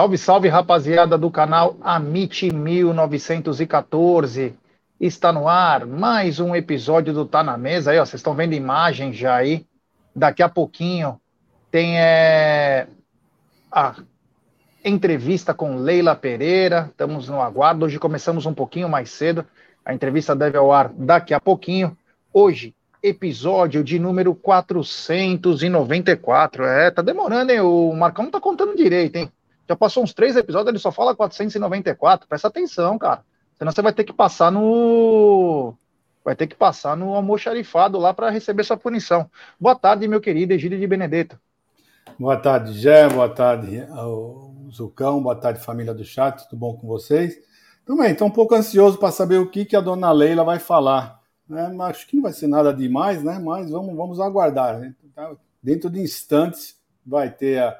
Salve, salve, rapaziada do canal Amit 1914. Está no ar mais um episódio do Tá na Mesa. Aí, ó, vocês estão vendo imagem já aí. Daqui a pouquinho tem é, a entrevista com Leila Pereira. Estamos no aguardo. Hoje começamos um pouquinho mais cedo. A entrevista deve ao ar daqui a pouquinho. Hoje, episódio de número 494. É, tá demorando, hein? O Marcão não tá contando direito, hein? Já passou uns três episódios, ele só fala 494. Presta atenção, cara. Senão você vai ter que passar no. Vai ter que passar no almoxarifado lá para receber sua punição. Boa tarde, meu querido Egílio de Benedetto. Boa tarde, Gé. Boa tarde, ao Zucão. Boa tarde, família do chat. Tudo bom com vocês? Também, estou um pouco ansioso para saber o que, que a dona Leila vai falar. Né? Acho que não vai ser nada demais, né? Mas vamos, vamos aguardar. Né? Dentro de instantes vai ter a,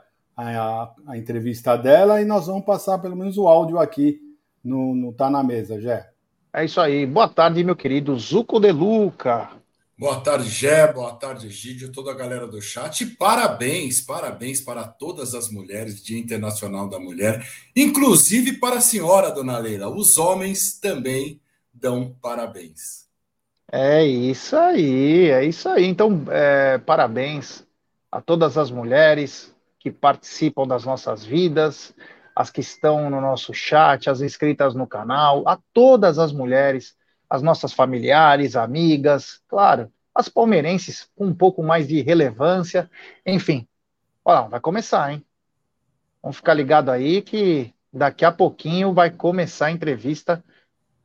a, a, entrevista dela e nós vamos passar pelo menos o áudio aqui no, no Tá na Mesa, Jé. É isso aí. Boa tarde, meu querido Zuco de Luca. Boa tarde, Gé. Boa tarde, Egídio, toda a galera do chat. Parabéns, parabéns para todas as mulheres, Dia Internacional da Mulher, inclusive para a senhora, dona Leila. Os homens também dão parabéns. É isso aí, é isso aí. Então, é, parabéns a todas as mulheres, que participam das nossas vidas, as que estão no nosso chat, as inscritas no canal, a todas as mulheres, as nossas familiares, amigas, claro, as palmeirenses com um pouco mais de relevância, enfim. Olha, vai começar, hein? Vamos ficar ligado aí que daqui a pouquinho vai começar a entrevista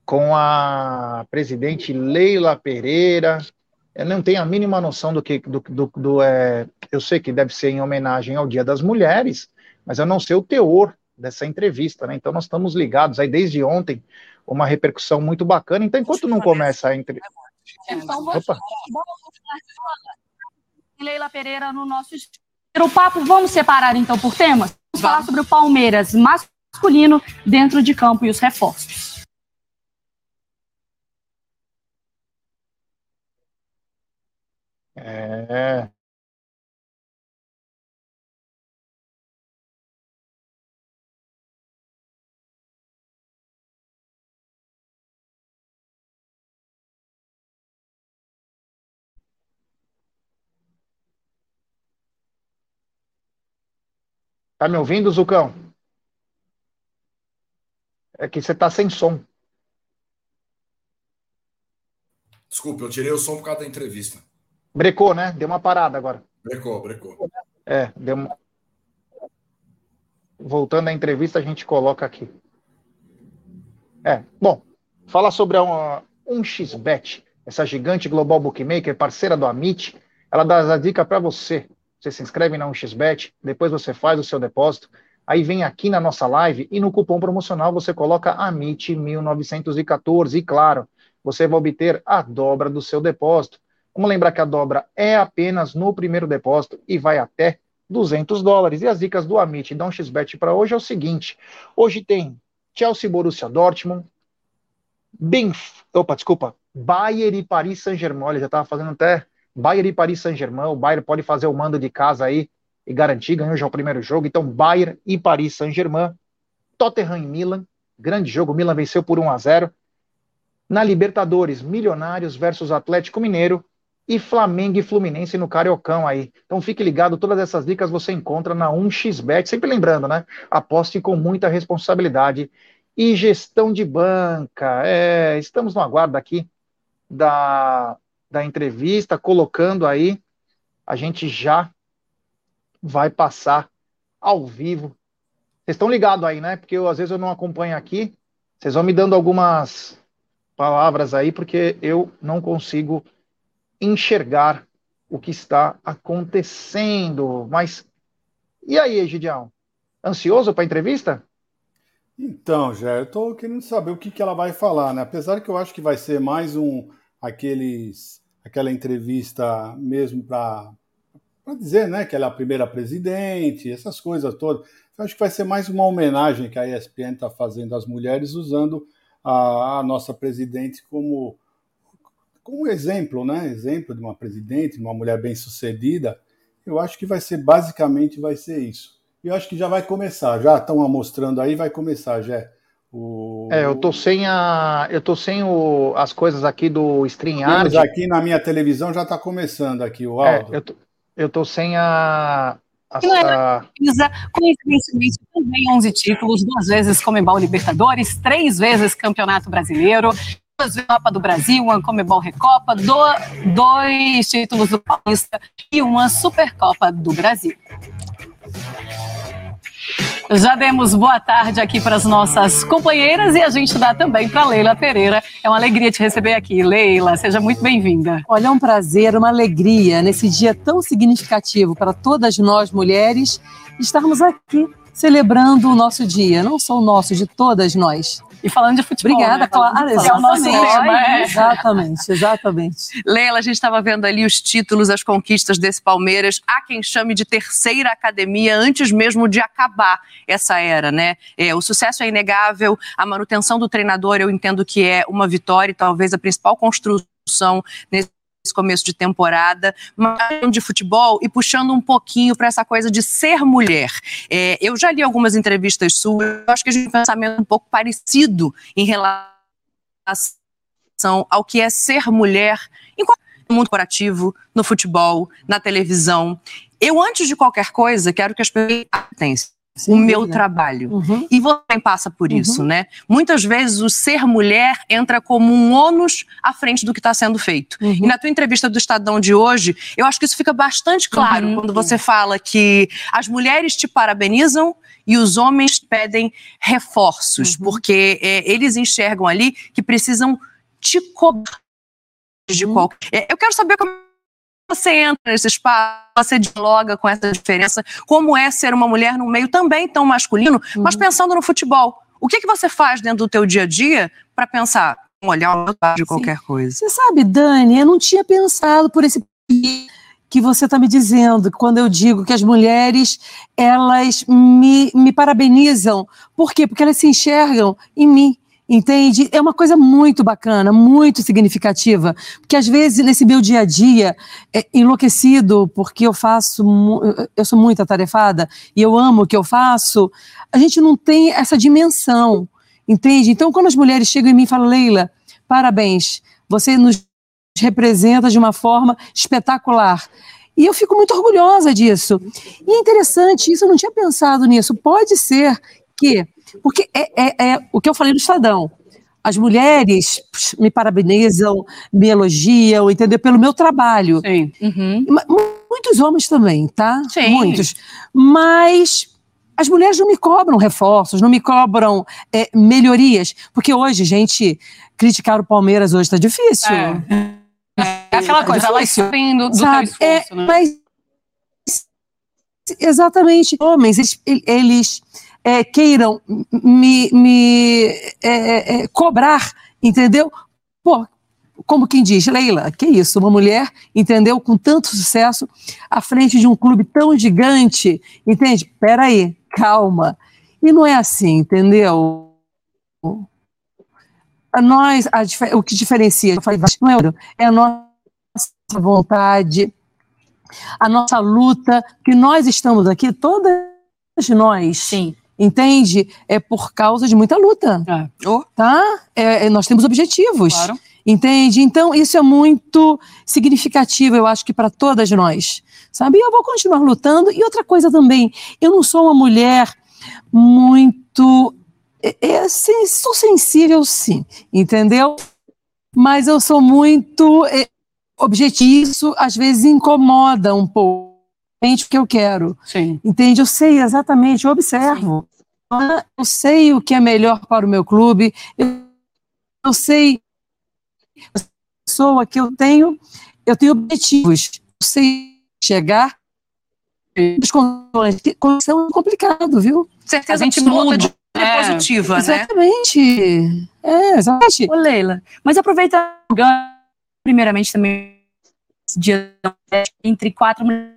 com a presidente Leila Pereira, eu não tenho a mínima noção do que do, do, do é, eu sei que deve ser em homenagem ao Dia das Mulheres, mas eu não sei o teor dessa entrevista, né? Então nós estamos ligados aí desde ontem, uma repercussão muito bacana. Então enquanto não começa a entrevista, então, Opa. Leila Pereira no nosso o papo, vamos separar então por temas? Vamos falar sobre o Palmeiras masculino dentro de campo e os reforços. É. Tá me ouvindo, Zucão? É que você tá sem som. Desculpa, eu tirei o som por causa da entrevista. Brecou, né? Deu uma parada agora. Brecou, brecou. É, deu uma... Voltando à entrevista, a gente coloca aqui. É, bom, falar sobre a 1xBet, essa gigante global bookmaker, parceira do Amit, ela dá a dica para você. Você se inscreve na 1xBet, depois você faz o seu depósito, aí vem aqui na nossa live e no cupom promocional você coloca AMIT1914 e claro, você vai obter a dobra do seu depósito. Vamos lembrar que a dobra é apenas no primeiro depósito e vai até 200 dólares. E as dicas do Amit da um xbet para hoje é o seguinte: hoje tem Chelsea Borussia Dortmund, Benf... opa, desculpa, Bayern e Paris Saint-Germain. Já estava fazendo até Bayern e Paris Saint-Germain. O Bayern pode fazer o mando de casa aí e garantir, ganhou já o primeiro jogo. Então, Bayern e Paris Saint-Germain, Tottenham e Milan, grande jogo. O Milan venceu por 1 a 0. Na Libertadores, Milionários versus Atlético Mineiro e Flamengo e Fluminense no Cariocão aí. Então fique ligado, todas essas dicas você encontra na 1xBet. Sempre lembrando, né? Aposte com muita responsabilidade. E gestão de banca. É, estamos no aguardo aqui da, da entrevista, colocando aí. A gente já vai passar ao vivo. Vocês estão ligados aí, né? Porque eu, às vezes eu não acompanho aqui. Vocês vão me dando algumas palavras aí, porque eu não consigo enxergar o que está acontecendo. Mas e aí, Egidião? Ansioso para a entrevista? Então, já eu estou querendo saber o que, que ela vai falar, né? Apesar que eu acho que vai ser mais um aqueles aquela entrevista mesmo para dizer, né, que ela é a primeira presidente, essas coisas todas. Eu acho que vai ser mais uma homenagem que a ESPN está fazendo às mulheres usando a, a nossa presidente como como exemplo, né? Exemplo de uma presidente, de uma mulher bem sucedida, eu acho que vai ser basicamente vai ser isso. Eu acho que já vai começar. Já estão mostrando aí, vai começar, já. O... É, eu tô sem a, eu tô sem o, as coisas aqui do StreamYard. Mas aqui na minha televisão já está começando aqui o áudio. É, eu, tô, eu tô sem a, a, a... Coincidentemente, também 11 títulos, duas vezes Comebol Libertadores, três vezes Campeonato Brasileiro, duas vezes Copa do Brasil, uma Comebol Recopa, do, dois títulos do Paulista e uma Supercopa do Brasil. Já demos boa tarde aqui para as nossas companheiras e a gente dá também para Leila Pereira. É uma alegria te receber aqui. Leila, seja muito bem-vinda. Olha, é um prazer, uma alegria nesse dia tão significativo para todas nós mulheres estarmos aqui celebrando o nosso dia, não só o nosso, de todas nós. E falando de futebol. Obrigada, né? claro. Exatamente. É. exatamente, exatamente. Leila, a gente estava vendo ali os títulos, as conquistas desse Palmeiras. Há quem chame de terceira academia antes mesmo de acabar essa era, né? É, o sucesso é inegável, a manutenção do treinador eu entendo que é uma vitória e talvez a principal construção nesse esse começo de temporada, de futebol e puxando um pouquinho para essa coisa de ser mulher. É, eu já li algumas entrevistas suas, acho que a gente tem um pensamento um pouco parecido em relação ao que é ser mulher no mundo corporativo, no futebol, na televisão. Eu, antes de qualquer coisa, quero que as pessoas Sim, o meu trabalho. Uhum. E você também passa por uhum. isso, né? Muitas vezes o ser mulher entra como um ônus à frente do que está sendo feito. Uhum. E na tua entrevista do Estadão de hoje, eu acho que isso fica bastante claro uhum. quando você fala que as mulheres te parabenizam e os homens pedem reforços, uhum. porque é, eles enxergam ali que precisam te cobrar de uhum. qualquer. É, eu quero saber como você entra nesse espaço, você dialoga com essa diferença, como é ser uma mulher num meio também tão masculino, uhum. mas pensando no futebol. O que, que você faz dentro do teu dia a dia para pensar, olhar o de qualquer Sim. coisa? Você sabe, Dani, eu não tinha pensado por esse que você está me dizendo, quando eu digo que as mulheres, elas me, me parabenizam. Por quê? Porque elas se enxergam em mim. Entende? É uma coisa muito bacana, muito significativa, porque às vezes nesse meu dia a dia, é, enlouquecido, porque eu faço, eu sou muito atarefada e eu amo o que eu faço, a gente não tem essa dimensão, entende? Então, quando as mulheres chegam em mim e falam, Leila, parabéns, você nos representa de uma forma espetacular. E eu fico muito orgulhosa disso. E é interessante, isso eu não tinha pensado nisso. Pode ser que porque é, é, é o que eu falei no Estadão. As mulheres me parabenizam, me elogiam, entendeu? Pelo meu trabalho. Sim. Uhum. Muitos homens também, tá? Sim. Muitos. Mas as mulheres não me cobram reforços, não me cobram é, melhorias. Porque hoje, gente, criticar o Palmeiras hoje está difícil. É. é aquela é coisa, elas sabem do, do Sabe? esforço, é, né? Mas, exatamente. Homens, eles, eles é, queiram me, me é, é, é, cobrar, entendeu? Pô, como quem diz, Leila, que isso, uma mulher, entendeu, com tanto sucesso, à frente de um clube tão gigante, entende? Peraí, calma. E não é assim, entendeu? Nós, a, o que diferencia, falei, não é, é a nossa vontade, a nossa luta, que nós estamos aqui, todas nós, Sim entende? É por causa de muita luta, é. Oh. tá? É, é, nós temos objetivos, claro. entende? Então isso é muito significativo, eu acho que para todas nós, sabe? E eu vou continuar lutando. E outra coisa também, eu não sou uma mulher muito, é, é assim, sou sensível, sim, entendeu? Mas eu sou muito é, objetivo, isso às vezes incomoda um pouco o que eu quero. Sim. Entende? Eu sei exatamente, eu observo. Sim. Eu sei o que é melhor para o meu clube. Eu, eu sei a pessoa que eu tenho, eu tenho objetivos. Eu sei chegar condição complicado, viu? Certeza a gente muda de é, positiva, exatamente. né? É, exatamente. Ô, Leila, mas aproveita primeiramente também dia entre quatro mulheres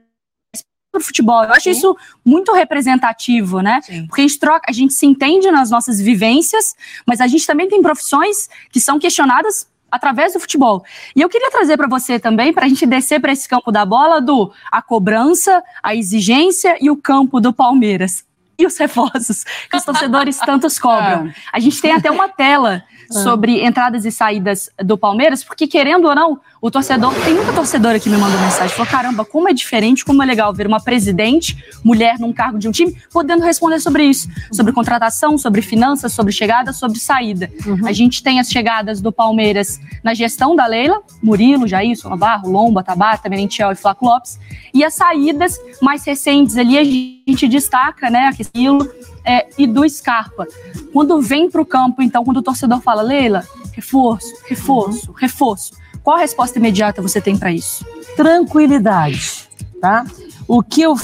pro futebol. Eu acho Sim. isso muito representativo, né? Sim. Porque a gente troca, a gente se entende nas nossas vivências, mas a gente também tem profissões que são questionadas através do futebol. E eu queria trazer para você também, para a gente descer para esse campo da bola, do a cobrança, a exigência e o campo do Palmeiras. E os reforços que os torcedores tantos cobram. A gente tem até uma tela ah. sobre entradas e saídas do Palmeiras, porque querendo ou não, o torcedor, tem muita torcedora que me mandou mensagem, falou, caramba, como é diferente, como é legal ver uma presidente, mulher num cargo de um time, podendo responder sobre isso, sobre contratação, sobre finanças, sobre chegada, sobre saída. Uhum. A gente tem as chegadas do Palmeiras na gestão da Leila, Murilo, Jair, Navarro, Lomba, Tabata, Merentiel e Flaco Lopes, e as saídas mais recentes ali a gente destaca, né, aquilo é, e do Scarpa. Quando vem para o campo, então, quando o torcedor fala, Leila, reforço, reforço, reforço, qual a resposta imediata você tem para isso? Tranquilidade, tá? O que eu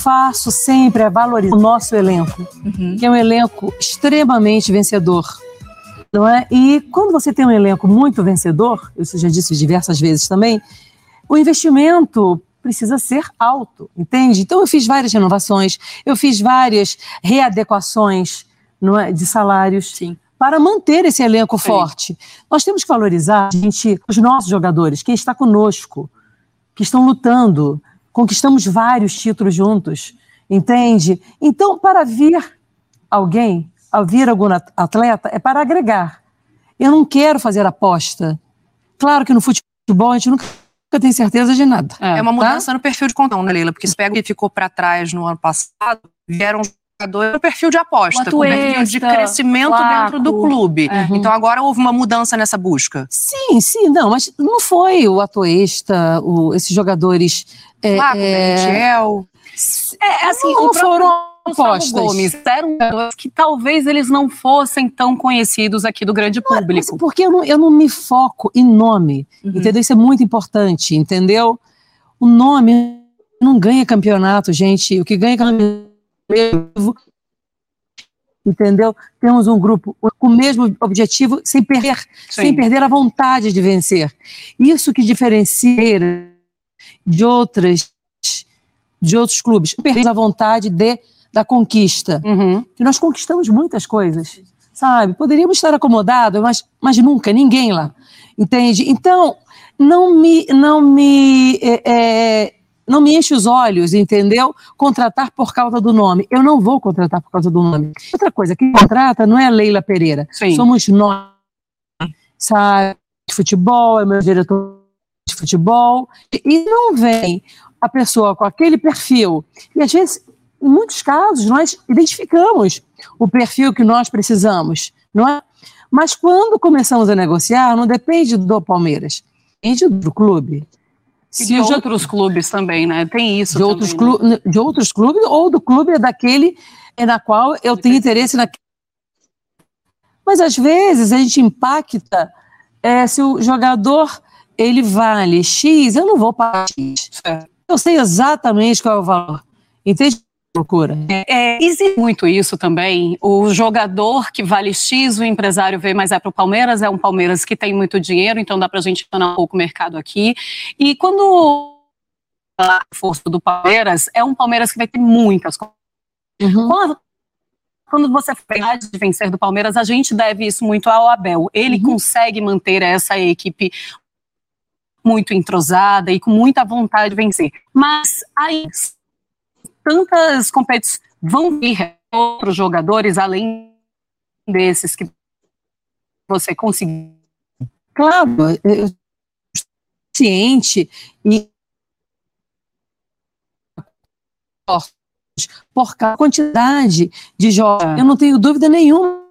faço sempre é valorizar o nosso elenco, uhum. que é um elenco extremamente vencedor. Não é? E quando você tem um elenco muito vencedor, eu já disse diversas vezes também, o investimento precisa ser alto, entende? Então eu fiz várias renovações, eu fiz várias readequações é, de salários. Sim. Para manter esse elenco Sim. forte. Nós temos que valorizar gente, os nossos jogadores, quem está conosco, que estão lutando, conquistamos vários títulos juntos, entende? Então, para vir alguém, ao vir algum atleta, é para agregar. Eu não quero fazer aposta. Claro que no futebol a gente nunca eu tenho certeza de nada. É, é uma tá? mudança tá? no perfil de contão, né, Leila? Porque se pega e ficou para trás no ano passado, vieram jogadores no perfil de aposta, com perfil de crescimento dentro do clube. Uhum. Então agora houve uma mudança nessa busca. Sim, sim, não, mas não foi o atuesta, o, esses jogadores. É, Flaco, é, é, assim, não, foram propostas. Gomes eram jogadores que talvez eles não fossem tão conhecidos aqui do grande público. Mas porque eu não, eu não me foco em nome, uhum. entendeu? Isso é muito importante, entendeu? O nome não ganha campeonato, gente. O que ganha campeonato entendeu? Temos um grupo com o mesmo objetivo, sem perder, sem perder a vontade de vencer. Isso que diferencia de outras de outros clubes, perder a vontade de da conquista. Uhum. Que nós conquistamos muitas coisas, sabe? Poderíamos estar acomodados, mas, mas nunca, ninguém lá. Entende? Então, não me, não me, é, é, não me enche os olhos, entendeu? Contratar por causa do nome. Eu não vou contratar por causa do nome. Outra coisa, quem contrata não é a Leila Pereira. Sim. Somos nós, sabe? De futebol, é meu diretor de futebol. E não vem a pessoa com aquele perfil. E às vezes em muitos casos, nós identificamos o perfil que nós precisamos, não é? Mas quando começamos a negociar, não depende do Palmeiras, depende do clube. E de outros clubes também, né? Tem isso. De, também, outros, né? de outros clubes ou do clube daquele na qual eu tenho interesse na. Mas às vezes a gente impacta é, se o jogador ele vale X, eu não vou pagar X. Eu sei exatamente qual é o valor. Entende? Procura. É, é, existe muito isso também. O jogador que vale X, o empresário vê, mas é para o Palmeiras, é um Palmeiras que tem muito dinheiro, então dá para a gente tornar um pouco o mercado aqui. E quando a força do Palmeiras, é um Palmeiras que vai ter muitas coisas. Uhum. Quando, quando você fala de vencer do Palmeiras, a gente deve isso muito ao Abel. Ele uhum. consegue manter essa equipe muito entrosada e com muita vontade de vencer. Mas aí tantas competições vão vir outros jogadores além desses que você conseguiu? Claro, eu ciente e por a quantidade de jogos, eu não tenho dúvida nenhuma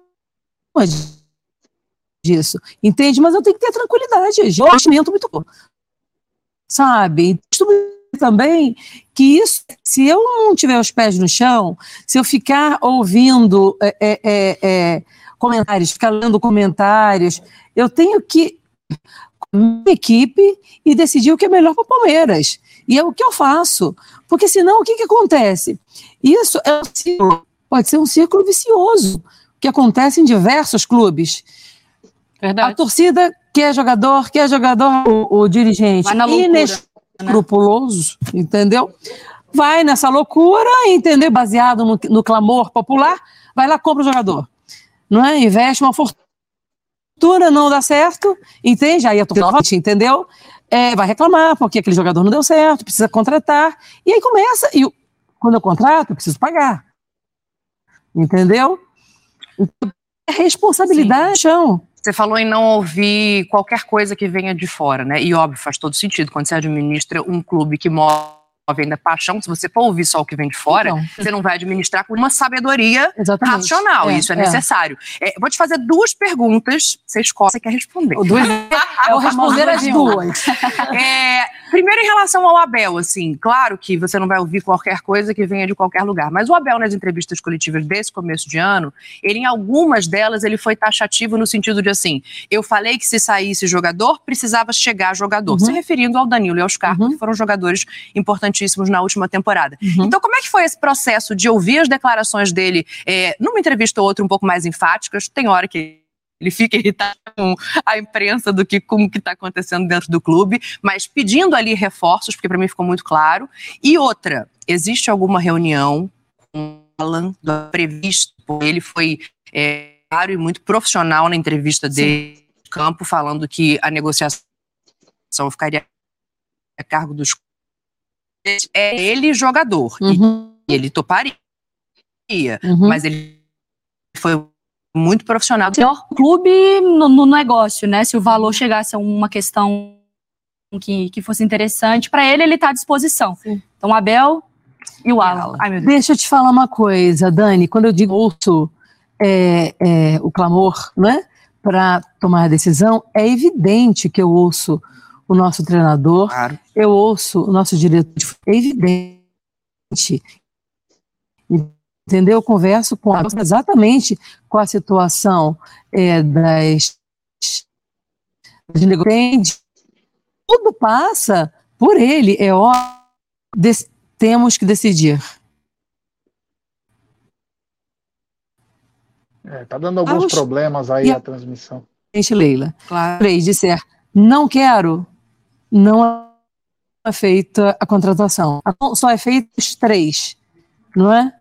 disso, entende? Mas eu tenho que ter tranquilidade, investimento muito bom, sabe? Também que isso, se eu não tiver os pés no chão, se eu ficar ouvindo é, é, é, é comentários, ficar lendo comentários, eu tenho que equipe e decidir o que é melhor para o Palmeiras. E é o que eu faço. Porque senão o que, que acontece? Isso é um ciclo, pode ser um círculo vicioso, que acontece em diversos clubes. Verdade. A torcida quer jogador, quer jogador, o, o dirigente. Vai na escrupuloso, né? entendeu? Vai nessa loucura, entendeu? Baseado no, no clamor popular, vai lá, compra o jogador. Não é? Investe uma fortuna não dá certo, entende? Aí a torcida entendeu? É, vai reclamar porque aquele jogador não deu certo, precisa contratar. E aí começa, e quando eu contrato, eu preciso pagar. Entendeu? Então, é responsabilidade, chão. Você falou em não ouvir qualquer coisa que venha de fora, né? E óbvio, faz todo sentido. Quando você administra um clube que move venda paixão, se você for ouvir só o que vem de fora, então. você não vai administrar com uma sabedoria Exatamente. racional. É, isso é, é. necessário. É, vou te fazer duas perguntas, você escolhe, você quer responder. Duas, eu vou responder as duas. Primeiro, em relação ao Abel, assim, claro que você não vai ouvir qualquer coisa que venha de qualquer lugar, mas o Abel, nas entrevistas coletivas desse começo de ano, ele, em algumas delas, ele foi taxativo no sentido de assim, eu falei que se saísse jogador, precisava chegar jogador, uhum. se referindo ao Danilo e ao Scarpa, uhum. que foram jogadores importantíssimos na última temporada. Uhum. Então, como é que foi esse processo de ouvir as declarações dele é, numa entrevista ou outra um pouco mais enfáticas? Tem hora que ele fica irritado com a imprensa do que com o que está acontecendo dentro do clube, mas pedindo ali reforços, porque para mim ficou muito claro. E outra, existe alguma reunião com o Alan previsto? Ele foi é, claro e muito profissional na entrevista dele no campo, falando que a negociação ficaria a cargo dos é ele jogador. Uhum. E ele toparia. Uhum. Mas ele foi muito profissional. Melhor clube no, no, negócio, né? Se o valor chegasse a uma questão que, que fosse interessante, para ele, ele está à disposição. Sim. Então, Abel e o Alan. Ai, Deixa eu te falar uma coisa, Dani. Quando eu digo ouço é, é, o clamor, né? Para tomar a decisão, é evidente que eu ouço o nosso treinador, claro. eu ouço o nosso diretor. É evidente. Entendeu? Eu converso com exatamente com a situação é, das. Entende? Tudo passa por ele, é óbvio. Temos que decidir. É, tá dando alguns Vamos... problemas aí a, a transmissão. Gente, Leila. Claro. Três disser, não quero, não é feita a contratação. Só é feito os três, não é?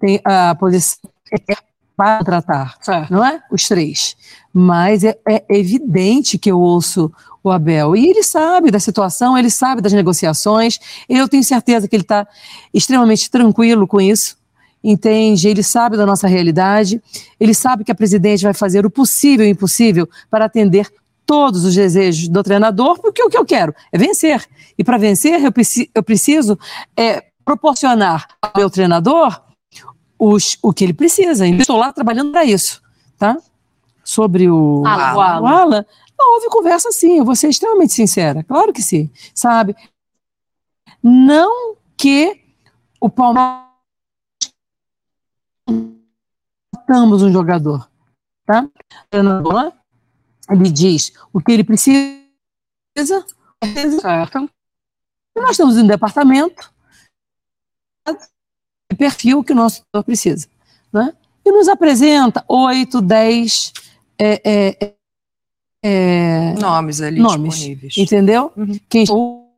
Tem a posição é para contratar, não é? Os três. Mas é, é, evidente que eu ouço o Abel. E ele sabe da situação, ele sabe das negociações. Eu tenho certeza que ele está extremamente tranquilo com isso. Entende? Ele sabe da nossa realidade. Ele sabe que a presidente vai fazer o possível e o impossível para atender todos os desejos do treinador, porque o que eu quero é vencer. E para vencer, eu, preci eu preciso é, proporcionar ao meu treinador os, o que ele precisa. E estou lá trabalhando para isso. Tá? Sobre o, Alan. o Alan. O Alan não, houve conversa sim, eu vou ser extremamente sincera. Claro que sim. Sabe? Não que o Palmeiras matamos um jogador. Tá? Ele diz o que ele precisa, certo? Nós estamos em um departamento de perfil que o nosso setor precisa, né? E nos apresenta oito, dez é, é, é, nomes ali nomes, disponíveis. Entendeu? Uhum. Quem o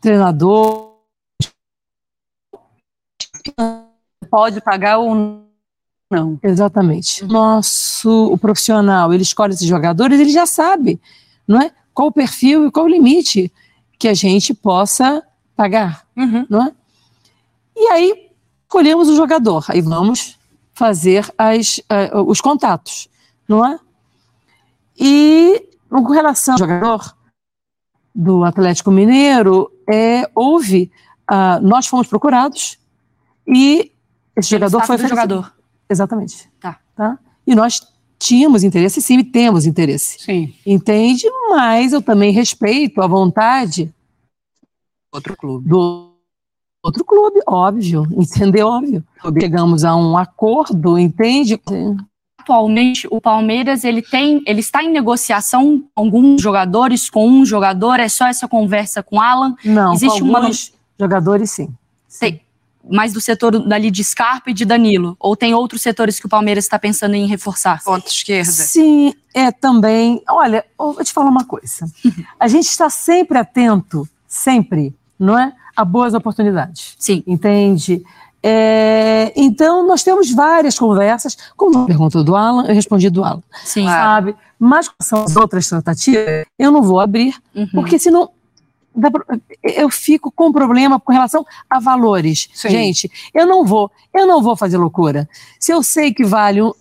treinador pode pagar ou não. Exatamente. Nosso o profissional, ele escolhe esses jogadores, ele já sabe, não é? Qual o perfil e qual o limite que a gente possa pagar, uhum. não é? E aí escolhemos o jogador, aí vamos fazer as, uh, os contatos, não é? E com relação ao jogador do Atlético Mineiro, é, houve, uh, nós fomos procurados e esse jogador foi jogador. Exatamente. Tá. tá. E nós tínhamos interesse, sim, e temos interesse. Sim. Entende? Mas eu também respeito a vontade. Outro clube. Do outro clube, óbvio. Entendeu? Óbvio. Chegamos a um acordo, entende? Atualmente, o Palmeiras ele tem, ele está em negociação com alguns jogadores, com um jogador. É só essa conversa com Alan? Não, Existe com alguns uma... jogadores, sim. Sei mais do setor dali de Scarpa e de Danilo? Ou tem outros setores que o Palmeiras está pensando em reforçar? Ponta esquerda. Sim, é também. Olha, eu vou te falar uma coisa. A gente está sempre atento, sempre, não é? A boas oportunidades. Sim. Entende? É, então, nós temos várias conversas. Como a pergunta do Alan, eu respondi do Alan. Sim. Sabe? Mas com são as outras tratativas, eu não vou abrir, Uhum. porque senão eu fico com problema com relação a valores. Sim. Gente, eu não vou, eu não vou fazer loucura. Se eu sei que vale um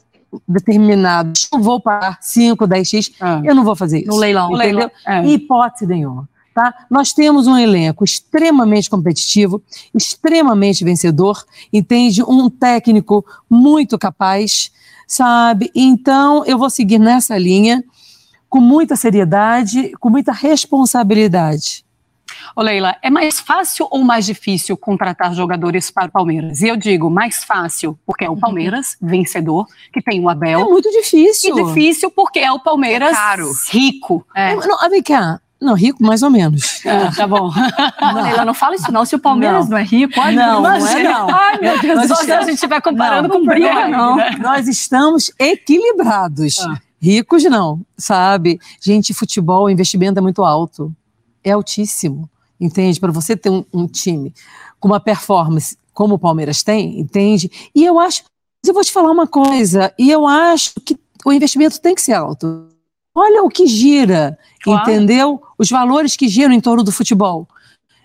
determinado, eu vou pagar 5, 10x, Ah. eu não vou fazer isso. No leilão. Entendeu? É. Hipótese nenhuma. Tá? Nós temos um elenco extremamente competitivo, extremamente vencedor, entende? Um técnico muito capaz, sabe? Então, eu vou seguir nessa linha com muita seriedade, com muita responsabilidade. Ô Leila, é mais fácil ou mais difícil contratar jogadores para o Palmeiras? E eu digo mais fácil, porque é o Palmeiras, vencedor, que tem o É Abel. muito difícil. E difícil porque é o Palmeiras É caro. rico. É. Não, ah, vem cá. Não, rico mais ou menos. Ah, tá bom. Não, Leila, não fala isso não. Se o Palmeiras não, Não. é rico, olha, Não, não é imagina. não. Ai, meu Deus Nós céu. a gente estiver comparando Não, com briga, não. né? Nós estamos equilibrados. Ah. Ricos não, sabe? Gente, futebol, o investimento é muito alto. É altíssimo, entende? Para você ter um, um time com uma performance como o Palmeiras tem, entende? E eu acho, mas eu vou te falar uma coisa, e eu acho que o investimento tem que ser alto. Olha o que gira, Claro. entendeu? Os valores que giram em torno do futebol.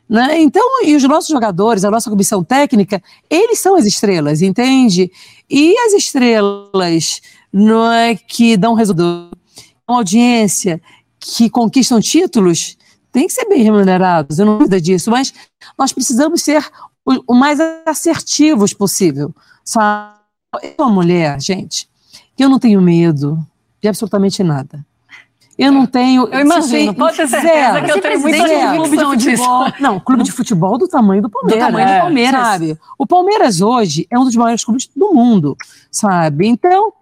Né? Então, e os nossos jogadores, a nossa comissão técnica, eles são as estrelas, entende? E as estrelas não é que dão resultado, uma audiência que conquistam títulos, tem que ser bem remunerados, eu não dúvida disso, mas nós precisamos ser o, o mais assertivos possível. Sabe? Eu sou uma mulher, gente, que eu não tenho medo de absolutamente nada. Eu não tenho. Eu imagino, pode ter certeza zero, que eu tenho muita zero. convicção disso. Não, clube de futebol do tamanho do Palmeiras. Do tamanho do é, Palmeiras. Sabe? O Palmeiras hoje é um dos maiores clubes do mundo, sabe? Então,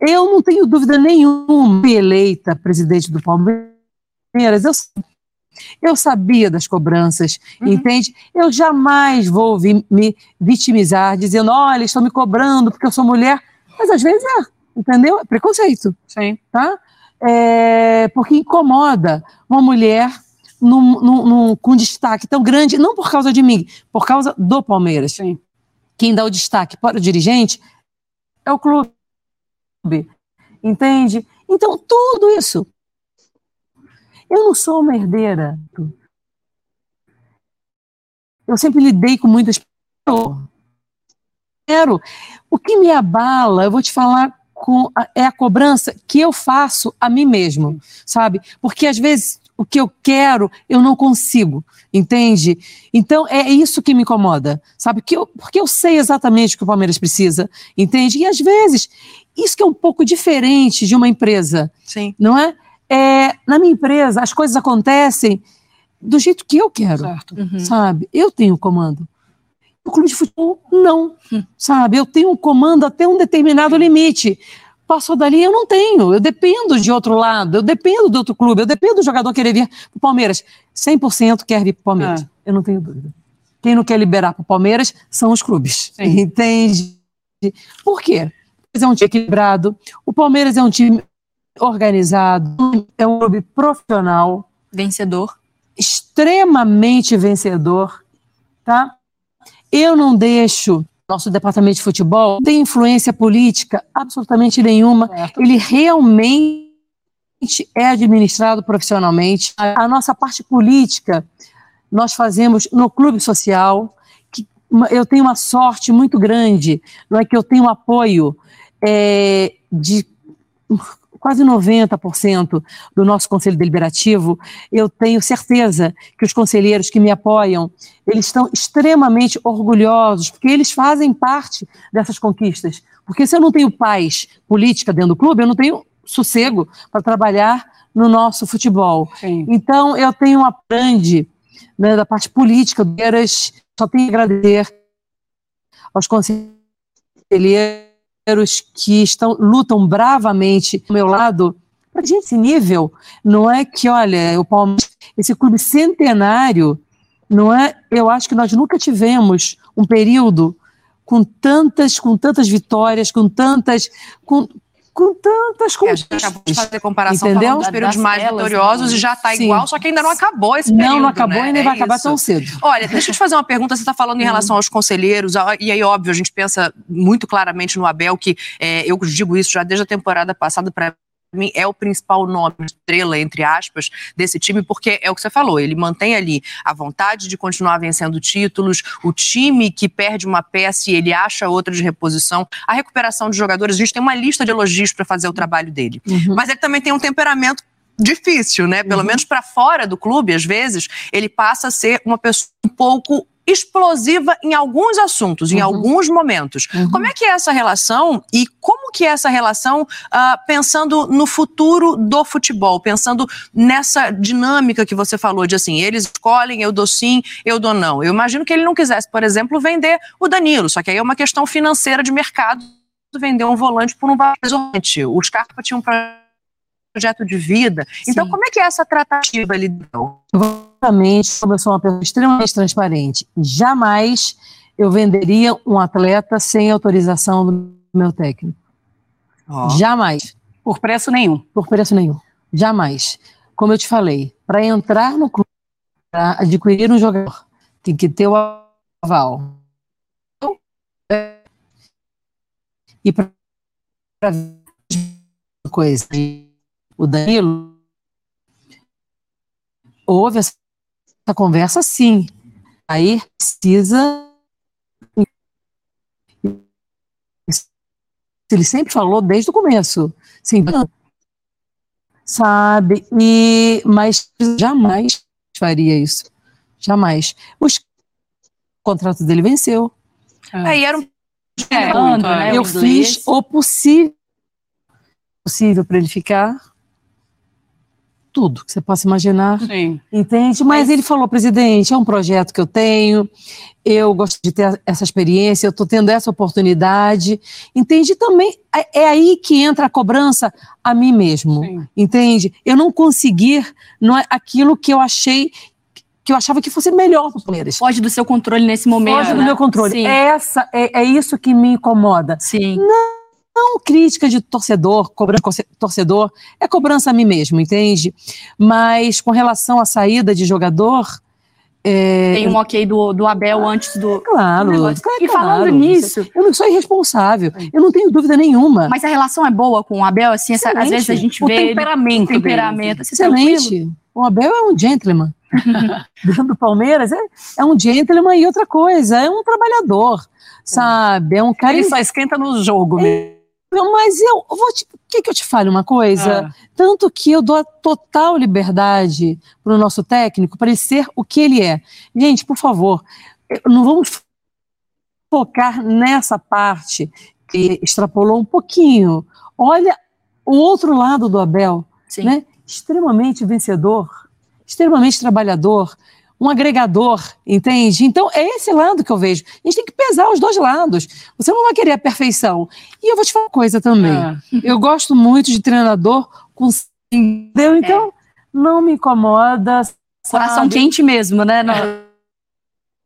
eu não tenho dúvida nenhuma de eleita presidente do Palmeiras. Eu, eu sabia das cobranças, entende? Eu jamais vou vi- me vitimizar dizendo, olha, estão me cobrando porque eu sou mulher. Mas às vezes é, entendeu? É preconceito Sim. tá? É, porque incomoda uma mulher num- num- num- com destaque tão grande, não por causa de mim, por causa do Palmeiras. Sim. Quem dá o destaque para o dirigente é o clube. Entende? Então, tudo isso. Eu não sou uma herdeira. Eu sempre lidei com muitas pessoas. O que me abala, eu vou te falar, com a- é a cobrança que eu faço a mim mesmo, sabe? Porque às vezes o que eu quero eu não consigo, entende? Então é isso que me incomoda, sabe? Que eu, porque eu sei exatamente o que o Palmeiras precisa, entende? E às vezes isso que é um pouco diferente de uma empresa, Sim. não é? é na minha empresa as coisas acontecem do jeito que eu quero Certo. Uhum. sabe? Eu tenho comando. O clube de futebol, não, sabe? Eu tenho um comando até um determinado limite. Passou dali, eu não tenho. Eu dependo de outro lado, eu dependo do outro clube, eu dependo do jogador querer vir para o Palmeiras. 100% quer vir para o Palmeiras, Ah. eu não tenho dúvida. Quem não quer liberar para o Palmeiras são os clubes, Sim. entende? Por quê? Porque é um time equilibrado, o Palmeiras é um time organizado, é um clube profissional, Vencedor. extremamente vencedor, tá? Eu não deixo nosso departamento de futebol tem influência política absolutamente nenhuma. Certo. Ele realmente é administrado profissionalmente. A a nossa parte política nós fazemos no clube social. Que eu tenho uma sorte muito grande, não é que eu tenho apoio é, de quase 90% do nosso conselho deliberativo, eu tenho certeza que os conselheiros que me apoiam, eles estão extremamente orgulhosos, porque eles fazem parte dessas conquistas. Porque se eu não tenho paz política dentro do clube, eu não tenho sossego para trabalhar no nosso futebol. Sim. Então, eu tenho uma grande né, da parte política do só tenho que agradecer aos conselheiros que estão, lutam bravamente ao meu lado. Para gente, esse nível, não é que, olha, o Palmeiras, esse clube centenário, não é? Eu acho que nós nunca tivemos um período com tantas, com tantas vitórias, com tantas, com, com tantas É, a gente conquistas. acabou de fazer comparação Entendeu? dos períodos Das mais vitoriosos né? e já está igual, só que ainda não acabou esse período. não, não acabou né? e nem É vai acabar isso. tão cedo. Olha, deixa eu te fazer uma pergunta. Você está falando em relação aos conselheiros, e aí, óbvio, a gente pensa muito claramente no Abel, que é, eu digo isso já desde a temporada passada para mim é o principal nome, estrela, entre aspas, desse time, porque é o que você falou, ele mantém ali a vontade de continuar vencendo títulos, o time que perde uma peça e ele acha outra de reposição, a recuperação de jogadores, a gente tem uma lista de elogios para fazer o trabalho dele. Uhum. Mas ele também tem um temperamento difícil, né? Pelo menos para fora do clube, às vezes, ele passa a ser uma pessoa um pouco explosiva em alguns assuntos, em Uhum. alguns momentos. Uhum. Como é que é essa relação e como que é essa relação ah, pensando no futuro do futebol, pensando nessa dinâmica que você falou de assim, eles escolhem, eu dou sim, eu dou não. Eu imagino que ele não quisesse, por exemplo, vender o Danilo, só que aí é uma questão financeira de mercado vender um volante por um volante. O Scarpa tinha um projeto de vida. Então, Sim. como é que é essa tratativa ali? Exatamente, como eu sou uma pessoa extremamente transparente, jamais eu venderia um atleta sem autorização do meu técnico. Jamais. Por preço nenhum. Por preço nenhum. Jamais. Como eu te falei, para entrar no clube, para adquirir um jogador, tem que ter o aval. E para coisa, o Danilo houve essa conversa sim. Aí precisa ele sempre falou desde o começo. Sim, sabe? E mas jamais faria isso. Jamais. Os o contrato dele venceu. Aí era um É, é. né? Eu inglês. fiz o possível possível para ele ficar. Tudo que você possa imaginar. Sim. Entende? Mas, ele falou, presidente, é um projeto que eu tenho, eu gosto de ter essa experiência, eu estou tendo essa oportunidade. Entende? Também é é aí que entra a cobrança a mim mesmo. Sim. Entende? Eu não conseguir não é aquilo que eu achei, que eu achava que fosse melhor para o Palmeiras. Foge do seu controle nesse momento. Foge do né? meu controle. Sim. Essa, é, é isso que me incomoda. Sim. Não crítica de torcedor, cobrança torcedor, é cobrança a mim mesmo, entende? Mas com relação à saída de jogador, é, Tem um ok do, do Abel antes do. claro, claro, E falando claro, nisso- eu não sou irresponsável, eu não tenho dúvida nenhuma. Mas a relação é boa com o Abel, assim, essa- às vezes a gente O vê. ele- temperamento o temperamento. Assim, Excelente. tranquilo. O Abel é um gentleman. Dentro do Palmeiras é, é um gentleman e outra coisa, é um trabalhador, sabe? É um cara. Ele só esquenta no jogo mesmo. Mas eu vou te. Quer que eu te fale uma coisa? Ah. Tanto que eu dou a total liberdade para o nosso técnico para ele ser o que ele é. Gente, por favor, não vamos focar nessa parte que extrapolou um pouquinho. Olha o outro lado do Abel, Sim. né? Extremamente vencedor, extremamente trabalhador, um agregador, entende? Então é esse lado que eu vejo. A gente tem que pesar os dois lados. Você não vai querer a perfeição. E eu vou te falar uma coisa também. Ah. Eu gosto muito de treinador com entendeu? Então não me incomoda. Coração sabe? quente mesmo, né? Não,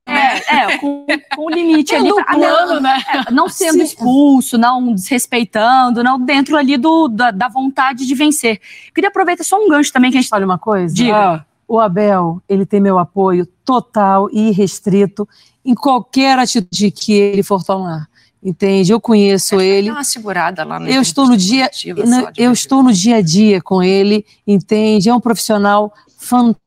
é, é, com, com o limite ali. No pra- plano, né? é, não sendo Sim. expulso, não desrespeitando, não dentro ali do, da, da vontade de vencer. Queria aproveitar só um gancho também que a gente Olha uma coisa. Diga. O Abel, ele tem meu apoio total e irrestrito em qualquer atitude que ele for tomar. Entende? Eu conheço ele. Dá uma segurada lá na Eu estou no dia, no- eu estou no dia a dia com ele, entende? É um profissional fantástico.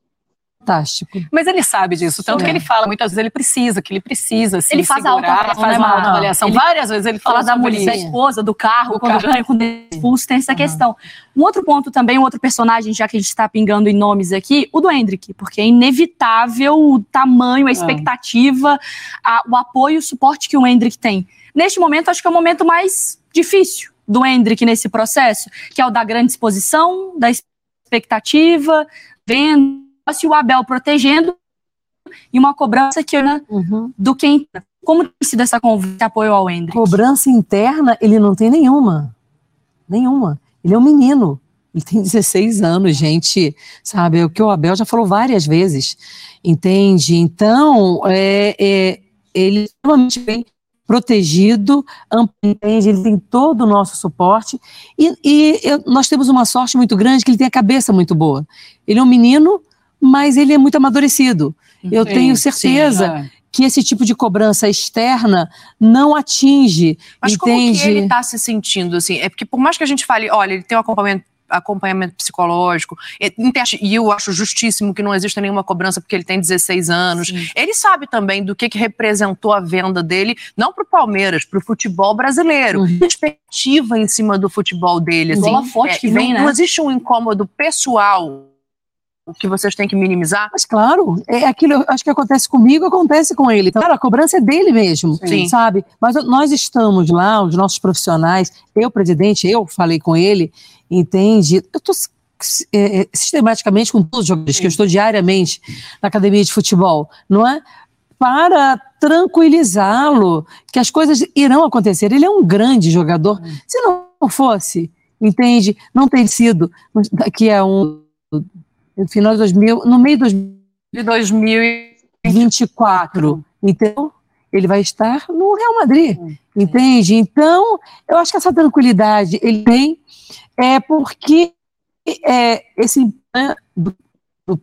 Mas ele sabe disso, tanto É. que ele fala muitas vezes ele precisa, que ele precisa se Ele faz a segurar, autoavaliação, faz né, uma Mara? autoavaliação. Ele Várias vezes ele fala Fala da mulher, da esposa, do carro, Do quando carro. ganha, quando é expulso, tem essa questão. Um outro ponto também, um outro personagem, já que a gente está pingando em nomes aqui, o do Hendrick, porque é inevitável o tamanho, a expectativa, a- o apoio e o suporte que o Hendrick tem. Neste momento, acho que é o momento mais difícil do Hendrick nesse processo, que é o da grande exposição, da expectativa, vendo, e o Abel protegendo, e uma cobrança que né, Uhum. do quem. Como tem sido essa conversa apoio ao Hendrick? Cobrança interna, ele não tem nenhuma. Nenhuma. Ele é um menino. Ele tem 16 anos, gente. Sabe? É o que o Abel já falou várias vezes. Entende? Então, é, é, ele é extremamente bem protegido, entende, ele tem todo o nosso suporte e, e eu, nós temos uma sorte muito grande que ele tem a cabeça muito boa. Ele é um menino, mas ele é muito amadurecido. Eu sim, tenho certeza sim, é. que esse tipo de cobrança externa não atinge. Mas entende? como que ele está se sentindo assim? É porque por mais que a gente fale, olha, ele tem um acompanhamento acompanhamento psicológico. E eu acho justíssimo que não exista nenhuma cobrança porque ele tem 16 anos. Sim. Ele sabe também do que, que representou a venda dele, não para o Palmeiras, para o futebol brasileiro. Uhum. Perspectiva em cima do futebol dele. Assim, Bola forte é, que vem, não, né? Não existe um incômodo pessoal que vocês têm que minimizar? Mas claro, é aquilo, acho que acontece comigo, acontece com ele. Claro, a cobrança é dele mesmo, Sim. sabe? Mas nós estamos lá, os nossos profissionais, eu, presidente, eu falei com ele, entende? Eu estou é, é, sistematicamente com todos os jogadores, Sim. que eu estou diariamente na academia de futebol, não é? Para tranquilizá-lo, que as coisas irão acontecer. Ele é um grande jogador. Se não fosse, entende? Não tem sido, que é um no final de 2000, no meio de 2024. Então, ele vai estar no Real Madrid, entende? Então, eu acho que essa tranquilidade ele tem é porque é, esse do, do